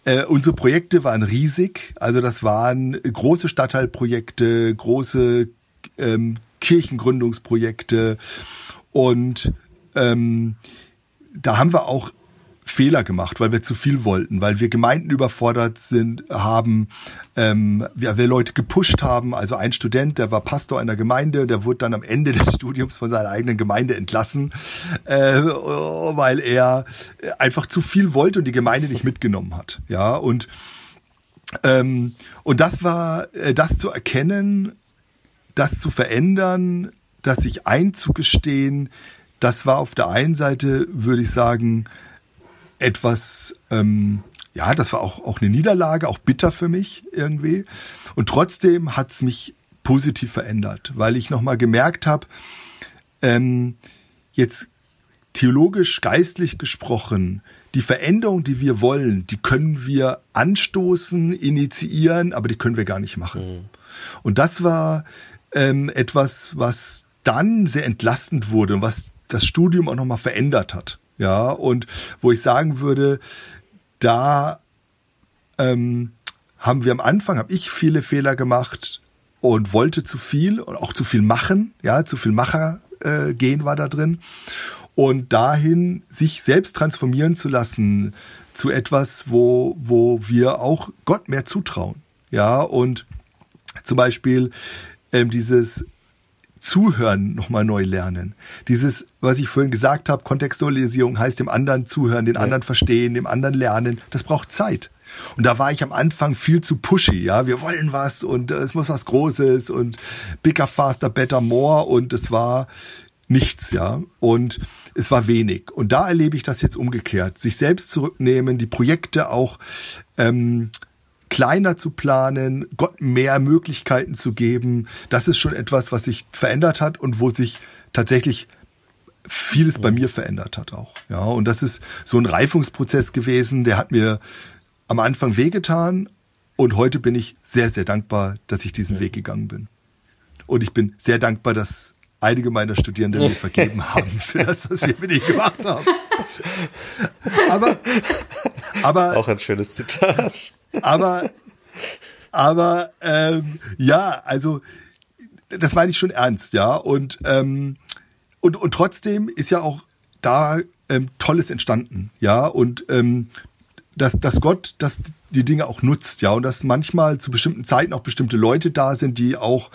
äh, unsere Projekte waren riesig. Also das waren große Stadtteilprojekte, große ähm, Kirchengründungsprojekte und ähm, da haben wir auch Fehler gemacht, weil wir zu viel wollten, weil wir Gemeinden überfordert sind, haben, ähm, wir, wir Leute gepusht haben. Also ein Student, der war Pastor einer Gemeinde, der wurde dann am Ende <laughs> des Studiums von seiner eigenen Gemeinde entlassen, äh, weil er einfach zu viel wollte und die Gemeinde nicht mitgenommen hat. Ja und ähm, und das war, äh, das zu erkennen, das zu verändern, das sich einzugestehen, das war auf der einen Seite, würde ich sagen, etwas, ähm, ja, das war auch, auch eine Niederlage, auch bitter für mich irgendwie. Und trotzdem hat es mich positiv verändert, weil ich nochmal gemerkt habe, ähm, jetzt theologisch, geistlich gesprochen, die Veränderung, die wir wollen, die können wir anstoßen, initiieren, aber die können wir gar nicht machen. Mhm. Und das war ähm, etwas, was dann sehr entlastend wurde und was das Studium auch nochmal verändert hat. Ja, und wo ich sagen würde, da ähm, haben wir am Anfang, habe ich viele Fehler gemacht und wollte zu viel und auch zu viel machen, ja, zu viel Macher äh, gehen war da drin. Und dahin sich selbst transformieren zu lassen zu etwas, wo, wo wir auch Gott mehr zutrauen. Ja, und zum Beispiel ähm, dieses Zuhören nochmal neu lernen. Dieses, was ich vorhin gesagt habe, Kontextualisierung heißt dem anderen zuhören, den ja. anderen verstehen, dem anderen lernen. Das braucht Zeit. Und da war ich am Anfang viel zu pushy, ja. Wir wollen was und äh, es muss was Großes und bigger, faster, better, more und es war nichts, ja. Und es war wenig. Und da erlebe ich das jetzt umgekehrt. Sich selbst zurücknehmen, die Projekte auch ähm, kleiner zu planen, Gott mehr Möglichkeiten zu geben, das ist schon etwas, was sich verändert hat und wo sich tatsächlich vieles bei mir verändert hat auch. Ja, und das ist so ein Reifungsprozess gewesen, der hat mir am Anfang wehgetan und heute bin ich sehr, sehr dankbar, dass ich diesen Weg gegangen bin. Und ich bin sehr dankbar, dass einige meiner Studierenden mir vergeben <laughs> haben für das, was wir mit ihnen gemacht haben. Aber, aber. Auch ein schönes Zitat aber, aber ähm, ja, also das meine ich schon ernst, ja. Und, ähm, und, und trotzdem ist ja auch da ähm, Tolles entstanden, ja. Und ähm, dass, dass Gott dass die Dinge auch nutzt, ja. Und dass manchmal zu bestimmten Zeiten auch bestimmte Leute da sind, die auch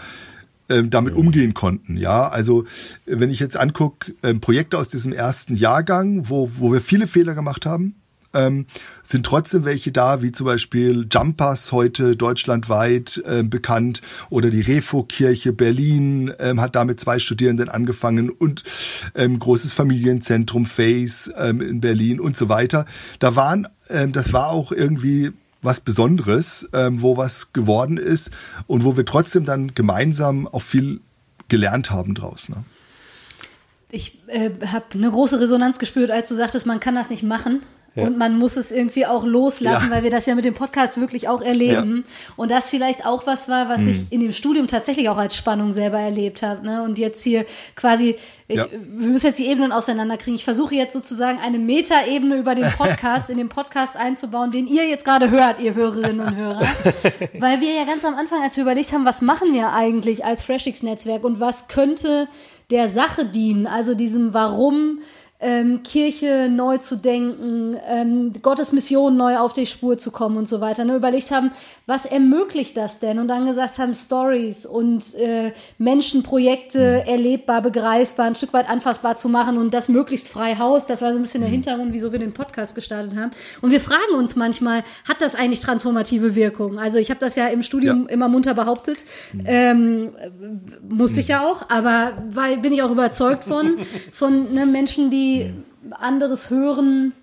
ähm, damit umgehen konnten. Ja, also wenn ich jetzt angucke, ähm, Projekte aus diesem ersten Jahrgang, wo, wo wir viele Fehler gemacht haben, ähm, sind trotzdem welche da, wie zum Beispiel Jumpers heute deutschlandweit äh, bekannt oder die Refo-Kirche Berlin ähm, hat da mit zwei Studierenden angefangen und ähm, großes Familienzentrum Face ähm, in Berlin und so weiter. Da waren, ähm, das war auch irgendwie was Besonderes, ähm, wo was geworden ist und wo wir trotzdem dann gemeinsam auch viel gelernt haben draus. Ne? Ich äh, habe eine große Resonanz gespürt, als du sagtest, man kann das nicht machen. Ja. Und man muss es irgendwie auch loslassen, ja. weil wir das ja mit dem Podcast wirklich auch erleben. Ja. Und das vielleicht auch was war, was mhm. ich in dem Studium tatsächlich auch als Spannung selber erlebt habe. Ne? Und jetzt hier quasi, ich, wir müssen jetzt die Ebenen auseinanderkriegen. Ich versuche jetzt sozusagen eine Metaebene über den Podcast <laughs> in den Podcast einzubauen, den ihr jetzt gerade hört, ihr Hörerinnen und Hörer. <laughs> weil wir ja ganz am Anfang, als wir überlegt haben, was machen wir eigentlich als Freshix-Netzwerk und was könnte der Sache dienen, also diesem Warum ähm, Kirche neu zu denken, ähm, Gottes Mission neu auf die Spur zu kommen und so weiter. Ne? Überlegt haben, was ermöglicht das denn? Und dann gesagt haben, Stories und äh, Menschenprojekte mhm. erlebbar, begreifbar, ein Stück weit anfassbar zu machen und das möglichst frei Haus. Das war so ein bisschen der mhm. Hintergrund, wieso wir den Podcast gestartet haben. Und wir fragen uns manchmal, hat das eigentlich transformative Wirkung? Also ich habe das ja im Studium ja. immer munter behauptet, mhm. ähm, musste ich ja auch, aber weil bin ich auch überzeugt von, <laughs> von ne, Menschen, die anderes hören,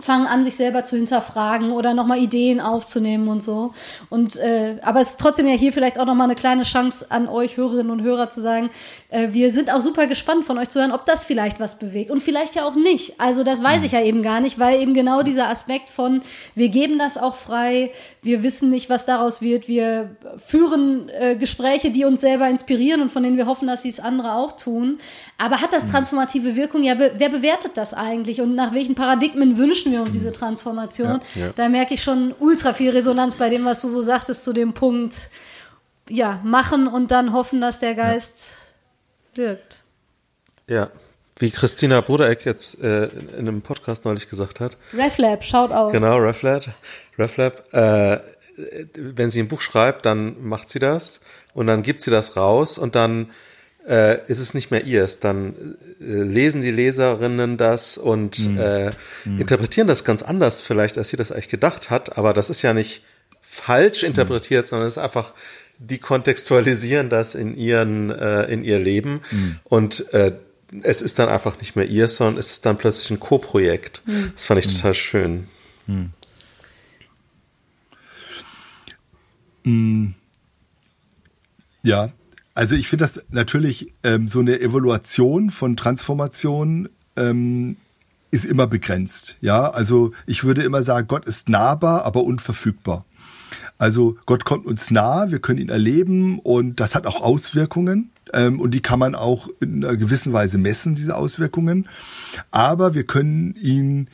fangen an, sich selber zu hinterfragen oder nochmal Ideen aufzunehmen und so. Und äh, aber es ist trotzdem ja hier vielleicht auch nochmal eine kleine Chance an euch Hörerinnen und Hörer zu sagen, äh, wir sind auch super gespannt von euch zu hören, ob das vielleicht was bewegt und vielleicht ja auch nicht. Also das weiß ich ja eben gar nicht, weil eben genau dieser Aspekt von wir geben das auch frei, wir wissen nicht, was daraus wird, wir führen äh, Gespräche, die uns selber inspirieren und von denen wir hoffen, dass sie es andere auch tun. Aber hat das transformative Wirkung? Ja, wer bewertet das eigentlich und nach welchen Paradigmen wünschen wir uns diese Transformation? Ja, ja. Da merke ich schon ultra viel Resonanz bei dem, was du so sagtest zu dem Punkt, ja, machen und dann hoffen, dass der Geist ja. wirkt. Ja, wie Christina Brudereck jetzt äh, in einem Podcast neulich gesagt hat. RefLab, schaut auf. Genau, RefLab. RefLab. Äh, wenn sie ein Buch schreibt, dann macht sie das und dann gibt sie das raus und dann äh, ist es nicht mehr ihrs. Dann äh, lesen die Leserinnen das und mhm. Äh, mhm. interpretieren das ganz anders vielleicht, als sie das eigentlich gedacht hat. Aber das ist ja nicht falsch mhm. interpretiert, mhm. sondern es ist einfach, die kontextualisieren das in ihren, äh, in ihr Leben mhm. und äh, es ist dann einfach nicht mehr ihr, sondern es ist dann plötzlich ein Co-Projekt. Mhm. Das fand ich total schön. Ja, also ich finde das natürlich ähm, so eine Evaluation von Transformation ähm, ist immer begrenzt. Ja, also ich würde immer sagen, Gott ist nahbar, aber unverfügbar. Also Gott kommt uns nah, wir können ihn erleben und das hat auch Auswirkungen ähm, und die kann man auch in einer gewissen Weise messen, diese Auswirkungen. Aber wir können ihn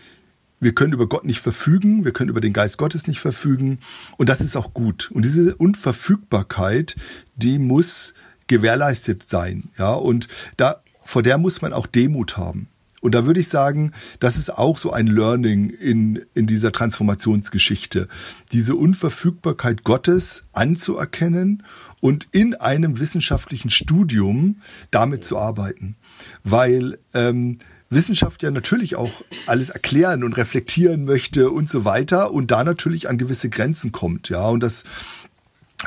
wir können über Gott nicht verfügen, wir können über den Geist Gottes nicht verfügen und das ist auch gut. Und diese Unverfügbarkeit, die muss gewährleistet sein. Ja, und da, vor der muss man auch Demut haben. Und da würde ich sagen, das ist auch so ein Learning in, in dieser Transformationsgeschichte. Diese Unverfügbarkeit Gottes anzuerkennen und in einem wissenschaftlichen Studium damit zu arbeiten. Weil ähm, Wissenschaft ja natürlich auch alles erklären und reflektieren möchte und so weiter und da natürlich an gewisse Grenzen kommt. Ja, und das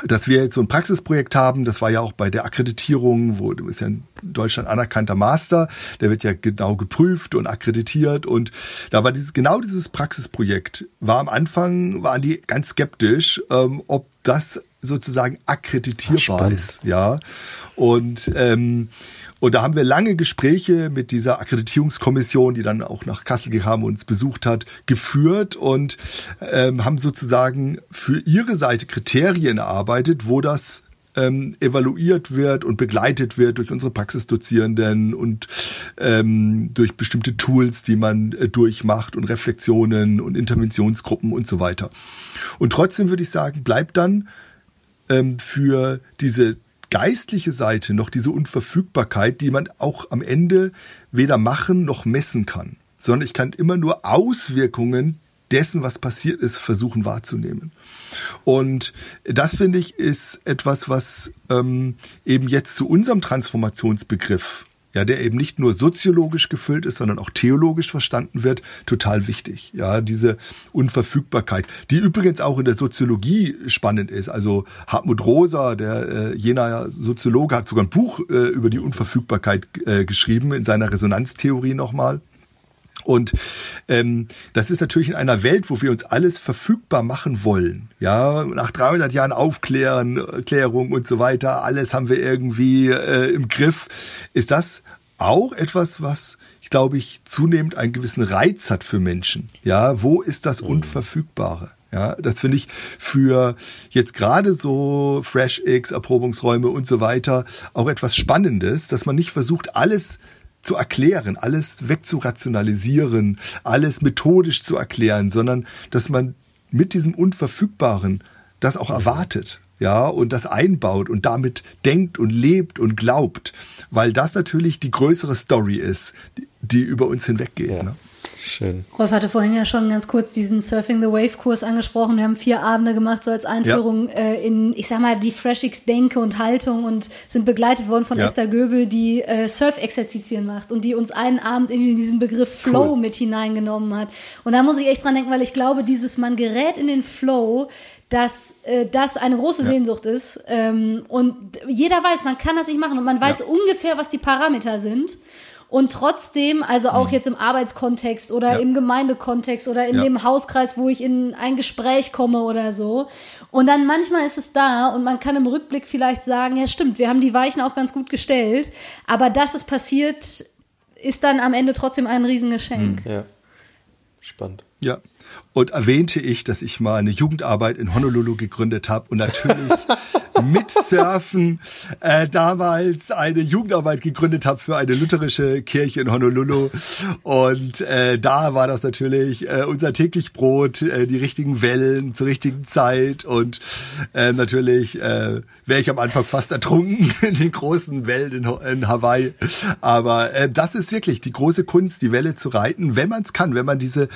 dass wir jetzt so ein Praxisprojekt haben, das war ja auch bei der Akkreditierung, wo du bist ja in Deutschland anerkannter Master, der wird ja genau geprüft und akkreditiert und da war dieses genau dieses Praxisprojekt war am Anfang waren die ganz skeptisch, ähm, ob das sozusagen akkreditierbar ist, ja. Und ähm, und da haben wir lange Gespräche mit dieser Akkreditierungskommission, die dann auch nach Kassel gekommen und uns besucht hat, geführt und ähm, haben sozusagen für ihre Seite Kriterien erarbeitet, wo das ähm, evaluiert wird und begleitet wird durch unsere Praxisdozierenden und ähm, durch bestimmte Tools, die man äh, durchmacht und Reflexionen und Interventionsgruppen und so weiter. Und trotzdem würde ich sagen, bleibt dann ähm, für diese geistliche Seite noch diese Unverfügbarkeit, die man auch am Ende weder machen noch messen kann, sondern ich kann immer nur Auswirkungen dessen, was passiert ist, versuchen wahrzunehmen. Und das finde ich ist etwas, was ähm, eben jetzt zu unserem Transformationsbegriff ja, der eben nicht nur soziologisch gefüllt ist, sondern auch theologisch verstanden wird, total wichtig. Ja, diese Unverfügbarkeit, die übrigens auch in der Soziologie spannend ist. Also Hartmut Rosa, der äh, jener Soziologe, hat sogar ein Buch äh, über die Unverfügbarkeit äh, geschrieben in seiner Resonanztheorie nochmal. Und ähm, das ist natürlich in einer Welt, wo wir uns alles verfügbar machen wollen. Ja, nach 300 Jahren Aufklären, Klärung und so weiter, alles haben wir irgendwie äh, im Griff. Ist das auch etwas, was, ich glaube ich, zunehmend einen gewissen Reiz hat für Menschen. Ja, wo ist das mhm. Unverfügbare? Ja, das finde ich für jetzt gerade so Fresh X, Erprobungsräume und so weiter auch etwas Spannendes, dass man nicht versucht, alles zu erklären, alles wegzurationalisieren, alles methodisch zu erklären, sondern dass man mit diesem Unverfügbaren das auch erwartet, ja, und das einbaut und damit denkt und lebt und glaubt, weil das natürlich die größere Story ist, die, die über uns hinweggeht. Ja. Ne? Schön. Rolf hatte vorhin ja schon ganz kurz diesen Surfing the Wave Kurs angesprochen. Wir haben vier Abende gemacht, so als Einführung ja. äh, in, ich sag mal, die Freshix Denke und Haltung und sind begleitet worden von ja. Esther Göbel, die äh, Surf-Exerzitien macht und die uns einen Abend in diesen Begriff Flow cool. mit hineingenommen hat. Und da muss ich echt dran denken, weil ich glaube, dieses man gerät in den Flow, dass äh, das eine große ja. Sehnsucht ist. Ähm, und jeder weiß, man kann das nicht machen und man weiß ja. ungefähr, was die Parameter sind. Und trotzdem, also auch mhm. jetzt im Arbeitskontext oder ja. im Gemeindekontext oder in ja. dem Hauskreis, wo ich in ein Gespräch komme oder so. Und dann manchmal ist es da und man kann im Rückblick vielleicht sagen, ja stimmt, wir haben die Weichen auch ganz gut gestellt, aber dass es passiert, ist dann am Ende trotzdem ein Riesengeschenk. Mhm. Ja, spannend. Ja, und erwähnte ich, dass ich mal eine Jugendarbeit in Honolulu gegründet habe und natürlich <laughs> mit Surfen äh, damals eine Jugendarbeit gegründet habe für eine lutherische Kirche in Honolulu. Und äh, da war das natürlich äh, unser täglich Brot, äh, die richtigen Wellen zur richtigen Zeit. Und äh, natürlich äh, wäre ich am Anfang fast ertrunken <laughs> in den großen Wellen in, in Hawaii. Aber äh, das ist wirklich die große Kunst, die Welle zu reiten, wenn man es kann, wenn man diese,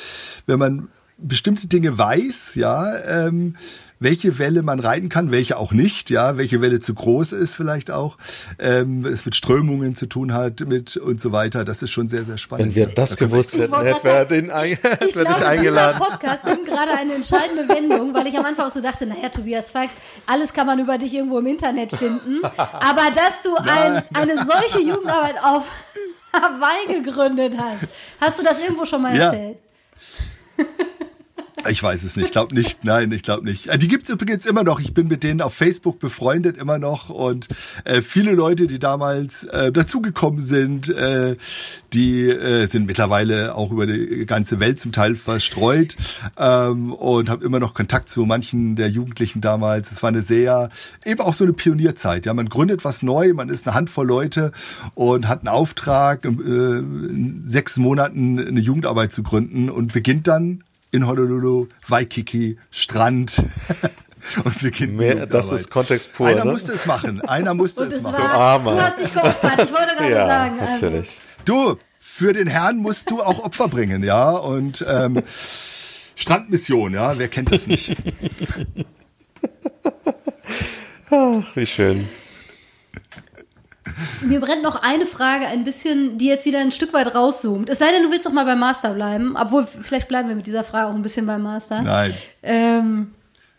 wenn man bestimmte Dinge weiß, ja, ähm, welche Welle man reiten kann, welche auch nicht, ja, welche Welle zu groß ist vielleicht auch, ähm, es mit Strömungen zu tun hat, mit und so weiter. Das ist schon sehr, sehr spannend. Wenn wir das da gewusst hätten, hätten wir den ein, <laughs> ich glaube, dich eingeladen. Dieser Podcast nimmt gerade eine entscheidende Wendung, weil ich am Anfang auch so dachte, naja, Tobias Falks, alles kann man über dich irgendwo im Internet finden, aber dass du ein, eine solche Jugendarbeit auf Hawaii gegründet hast, hast du das irgendwo schon mal erzählt? Ich weiß es nicht. Ich glaube nicht. Nein, ich glaube nicht. Äh, die gibt's übrigens immer noch. Ich bin mit denen auf Facebook befreundet immer noch und äh, viele Leute, die damals äh, dazugekommen sind, äh, die äh, sind mittlerweile auch über die ganze Welt zum Teil verstreut ähm, und habe immer noch Kontakt zu manchen der Jugendlichen damals. Es war eine sehr eben auch so eine Pionierzeit. Ja, man gründet was neu, man ist eine Handvoll Leute und hat einen Auftrag, äh, in sechs Monaten eine Jugendarbeit zu gründen und beginnt dann in Honolulu, Waikiki, Strand. <laughs> Und wir gehen Mehr, Das ist Kontext pur. Einer ne? musste es machen. Einer musste es, es machen. War, du, du hast dich geopfert. Ich wollte gerade ja, sagen. Also. Natürlich. Du, für den Herrn musst du auch Opfer bringen, ja. Und ähm, Strandmission, ja. Wer kennt das nicht? <laughs> Ach, wie schön. Mir brennt noch eine Frage ein bisschen, die jetzt wieder ein Stück weit rauszoomt. Es sei denn, du willst noch mal beim Master bleiben. Obwohl, vielleicht bleiben wir mit dieser Frage auch ein bisschen beim Master. Nein. Ähm,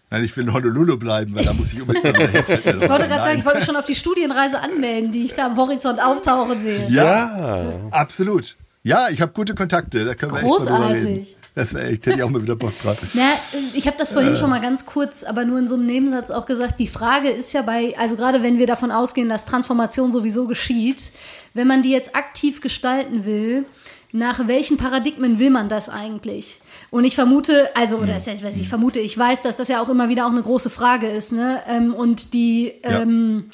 Nein, ich will in Honolulu bleiben, weil da muss ich unbedingt mal helfen. <laughs> Ich wollte gerade sagen, ich wollte mich schon auf die Studienreise anmelden, die ich da am Horizont auftauchen sehe. Ja, ja. absolut. Ja, ich habe gute Kontakte. Da können wir Großartig. Echt mal reden. Das wäre echt, hätte ich auch mal wieder Bock drauf. Na, ich habe das vorhin äh. schon mal ganz kurz, aber nur in so einem Nebensatz auch gesagt. Die Frage ist ja bei, also gerade wenn wir davon ausgehen, dass Transformation sowieso geschieht, wenn man die jetzt aktiv gestalten will, nach welchen Paradigmen will man das eigentlich? Und ich vermute, also, oder das heißt, ich vermute, ich weiß, dass das ja auch immer wieder auch eine große Frage ist, ne? Ähm, und die, ja. ähm,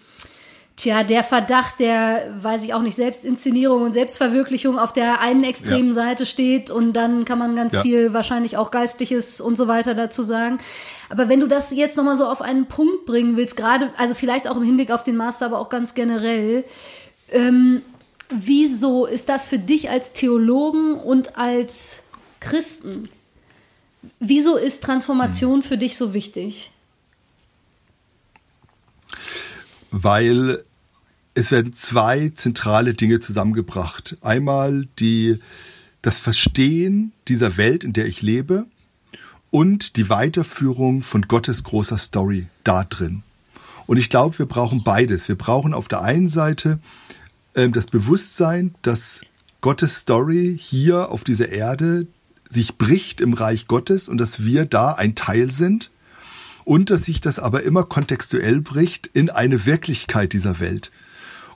Tja, der Verdacht der, weiß ich auch nicht, Selbstinszenierung und Selbstverwirklichung auf der einen extremen ja. Seite steht und dann kann man ganz ja. viel wahrscheinlich auch Geistliches und so weiter dazu sagen. Aber wenn du das jetzt nochmal so auf einen Punkt bringen willst, gerade, also vielleicht auch im Hinblick auf den Master, aber auch ganz generell, ähm, wieso ist das für dich als Theologen und als Christen Wieso ist Transformation für dich so wichtig? Weil es werden zwei zentrale Dinge zusammengebracht. Einmal die, das Verstehen dieser Welt, in der ich lebe, und die Weiterführung von Gottes großer Story da drin. Und ich glaube, wir brauchen beides. Wir brauchen auf der einen Seite äh, das Bewusstsein, dass Gottes Story hier auf dieser Erde sich bricht im Reich Gottes und dass wir da ein Teil sind und dass sich das aber immer kontextuell bricht in eine Wirklichkeit dieser Welt.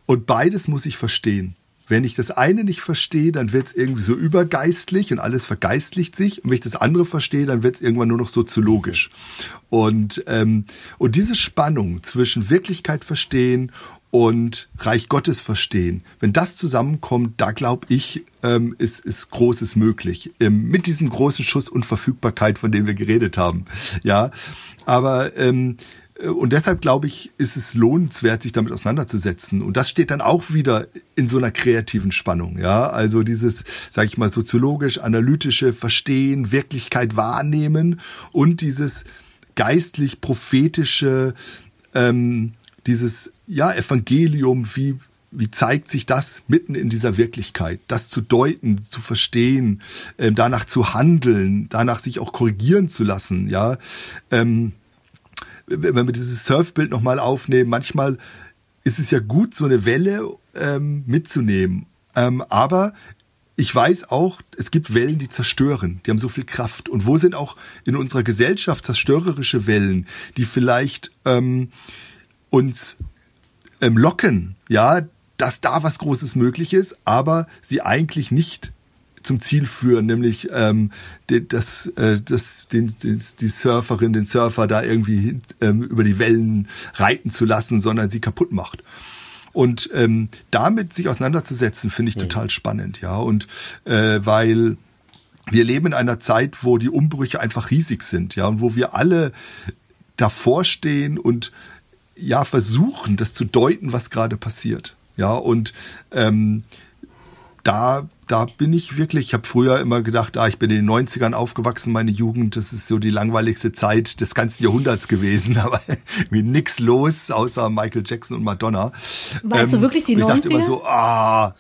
Und beides muss ich verstehen. Wenn ich das eine nicht verstehe, dann wird es irgendwie so übergeistlich und alles vergeistlicht sich. Und wenn ich das andere verstehe, dann wird es irgendwann nur noch soziologisch. Und, ähm, und diese Spannung zwischen Wirklichkeit verstehen und Reich Gottes verstehen. Wenn das zusammenkommt, da glaube ich, ähm, ist, ist Großes möglich. Ähm, mit diesem großen Schuss Unverfügbarkeit, von dem wir geredet haben. Ja, aber ähm, und deshalb glaube ich, ist es lohnenswert, sich damit auseinanderzusetzen. Und das steht dann auch wieder in so einer kreativen Spannung. Ja, also dieses, sage ich mal, soziologisch-analytische Verstehen, Wirklichkeit wahrnehmen und dieses geistlich-prophetische, ähm, dieses ja Evangelium, wie wie zeigt sich das mitten in dieser Wirklichkeit? Das zu deuten, zu verstehen, äh, danach zu handeln, danach sich auch korrigieren zu lassen, ja. Ähm, wenn wir dieses Surfbild nochmal aufnehmen, manchmal ist es ja gut, so eine Welle ähm, mitzunehmen. Ähm, aber ich weiß auch, es gibt Wellen, die zerstören, die haben so viel Kraft. Und wo sind auch in unserer Gesellschaft zerstörerische Wellen, die vielleicht ähm, uns ähm, locken, ja, dass da was Großes möglich ist, aber sie eigentlich nicht zum Ziel führen, nämlich ähm, das, äh, das, den, den, die Surferin, den Surfer da irgendwie ähm, über die Wellen reiten zu lassen, sondern sie kaputt macht. Und ähm, damit sich auseinanderzusetzen, finde ich mhm. total spannend, ja. Und äh, weil wir leben in einer Zeit, wo die Umbrüche einfach riesig sind, ja, und wo wir alle davor stehen und ja versuchen, das zu deuten, was gerade passiert. Ja, und ähm, da, da bin ich wirklich, ich habe früher immer gedacht, ah, ich bin in den 90ern aufgewachsen, meine Jugend, das ist so die langweiligste Zeit des ganzen Jahrhunderts gewesen, <laughs> aber irgendwie nix los, außer Michael Jackson und Madonna. Meinst ähm, du wirklich die 90er? Ich dachte immer so, ah.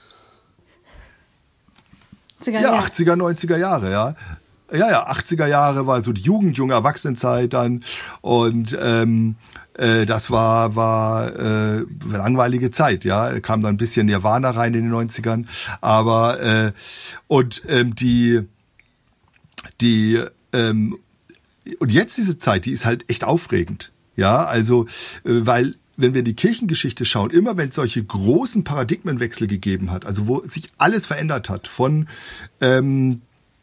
80er, ja, 80er, 90er Jahre, ja. Ja, ja, 80er Jahre war so die Jugend, junge Erwachsenenzeit dann und ähm, äh, das war war äh, langweilige Zeit, ja. Kam dann ein bisschen Nirvana rein in den 90ern, aber äh, und ähm, die die ähm, und jetzt diese Zeit, die ist halt echt aufregend, ja. Also äh, weil wenn wir in die Kirchengeschichte schauen, immer wenn es solche großen Paradigmenwechsel gegeben hat, also wo sich alles verändert hat, von ähm,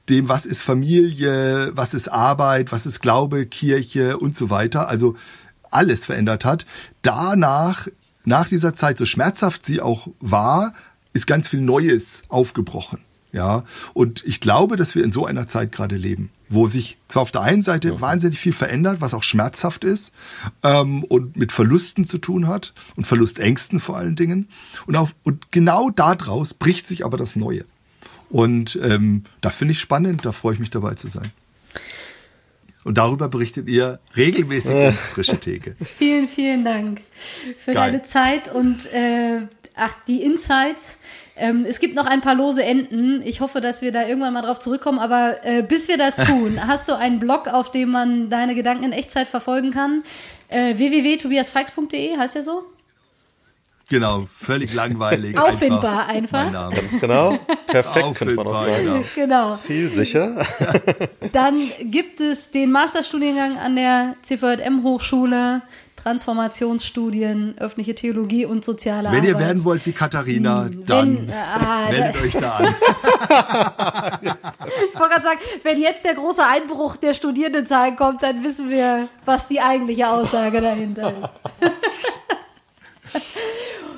dem, was ist Familie, was ist Arbeit, was ist Glaube, Kirche und so weiter. Also alles verändert hat. Danach, nach dieser Zeit, so schmerzhaft sie auch war, ist ganz viel Neues aufgebrochen. Ja, und ich glaube, dass wir in so einer Zeit gerade leben, wo sich zwar auf der einen Seite ja. wahnsinnig viel verändert, was auch schmerzhaft ist ähm, und mit Verlusten zu tun hat und Verlustängsten vor allen Dingen. Und, auf, und genau daraus bricht sich aber das Neue. Und ähm, da finde ich spannend, da freue ich mich dabei zu sein. Und darüber berichtet ihr regelmäßig in Frische Theke. <laughs> vielen, vielen Dank für Geil. deine Zeit und äh, ach, die Insights. Ähm, es gibt noch ein paar lose Enden. Ich hoffe, dass wir da irgendwann mal drauf zurückkommen. Aber äh, bis wir das tun, <laughs> hast du einen Blog, auf dem man deine Gedanken in Echtzeit verfolgen kann? Äh, www.tobiasfeix.de heißt der so? Genau, völlig langweilig. <laughs> Auffindbar einfach. einfach. Ganz genau. Perfekt, könnte man auch sagen. Genau. genau. Zielsicher. <laughs> Dann gibt es den Masterstudiengang an der CVM Hochschule. Transformationsstudien, öffentliche Theologie und soziale Wenn Arbeit. Wenn ihr werden wollt wie Katharina, hm, dann wenn, ah, meldet euch da an. <laughs> ich wollte gerade sagen, wenn jetzt der große Einbruch der Studierendenzahlen kommt, dann wissen wir, was die eigentliche Aussage dahinter ist.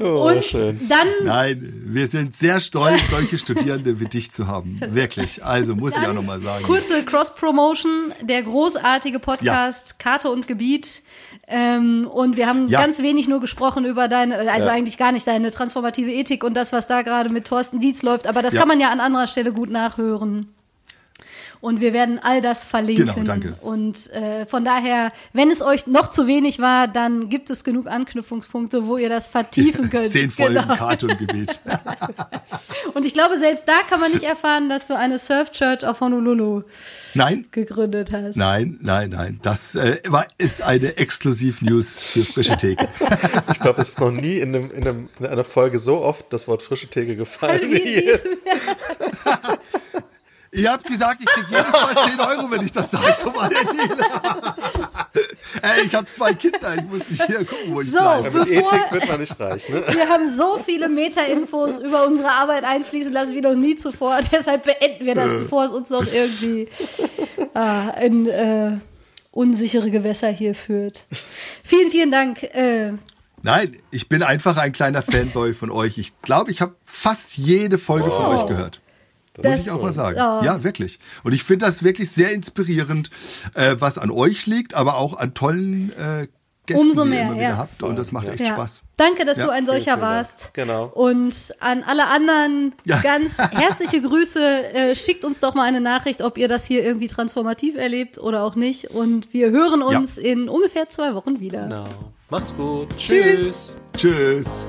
Oh, und schön. dann. Nein, wir sind sehr stolz, solche Studierende wie dich zu haben. <laughs> Wirklich. Also muss dann ich auch nochmal sagen. Kurze Cross-Promotion, der großartige Podcast ja. Karte und Gebiet. Ähm, und wir haben ja. ganz wenig nur gesprochen über deine, also ja. eigentlich gar nicht deine transformative Ethik und das, was da gerade mit Thorsten Dietz läuft. Aber das kann man ja an anderer Stelle gut nachhören. Und wir werden all das verlinken. Genau, danke. Und äh, von daher, wenn es euch noch zu wenig war, dann gibt es genug Anknüpfungspunkte, wo ihr das vertiefen könnt. Zehn Folgen genau. Cartoon-Gebet. <laughs> Und ich glaube, selbst da kann man nicht erfahren, dass du eine Surf Church auf Honolulu nein. gegründet hast. Nein, nein, nein. Das äh, war, ist eine Exklusiv-News für frische Theke. ich glaube, es ist noch nie in, einem, in, einem, in einer Folge so oft das Wort frische Theke gefallen wie, wie hier. <laughs> Ihr habt gesagt, ich krieg jedes Mal 10 Euro, wenn ich das sage. So war der Deal. <laughs> Ey, ich habe zwei Kinder, ich muss mich hier gucken, wo ich so, bleibe. Mit Ethik wird man nicht reich, ne? Wir haben so viele Meta-Infos über unsere Arbeit einfließen lassen wie noch nie zuvor. <laughs> Deshalb beenden wir das, bevor es uns noch irgendwie äh, in äh, unsichere Gewässer hier führt. Vielen, vielen Dank. Äh, Nein, ich bin einfach ein kleiner Fanboy von euch. Ich glaube, ich habe fast jede Folge oh. von euch gehört. Das muss ich auch mal sagen. Oh. Ja, wirklich. Und ich finde das wirklich sehr inspirierend, äh, was an euch liegt, aber auch an tollen äh, Gästen, Umso mehr, die ihr immer ja. wieder habt. Und das macht echt ja. Spaß. Danke, dass Ja. du ein solcher Dank. warst. Genau. Und an alle anderen Ja. ganz <laughs> herzliche Grüße. Äh, schickt uns doch mal eine Nachricht, ob ihr das hier irgendwie transformativ erlebt oder auch nicht. Und wir hören uns in ungefähr zwei Wochen wieder. Genau. Macht's gut. Tschüss. Tschüss.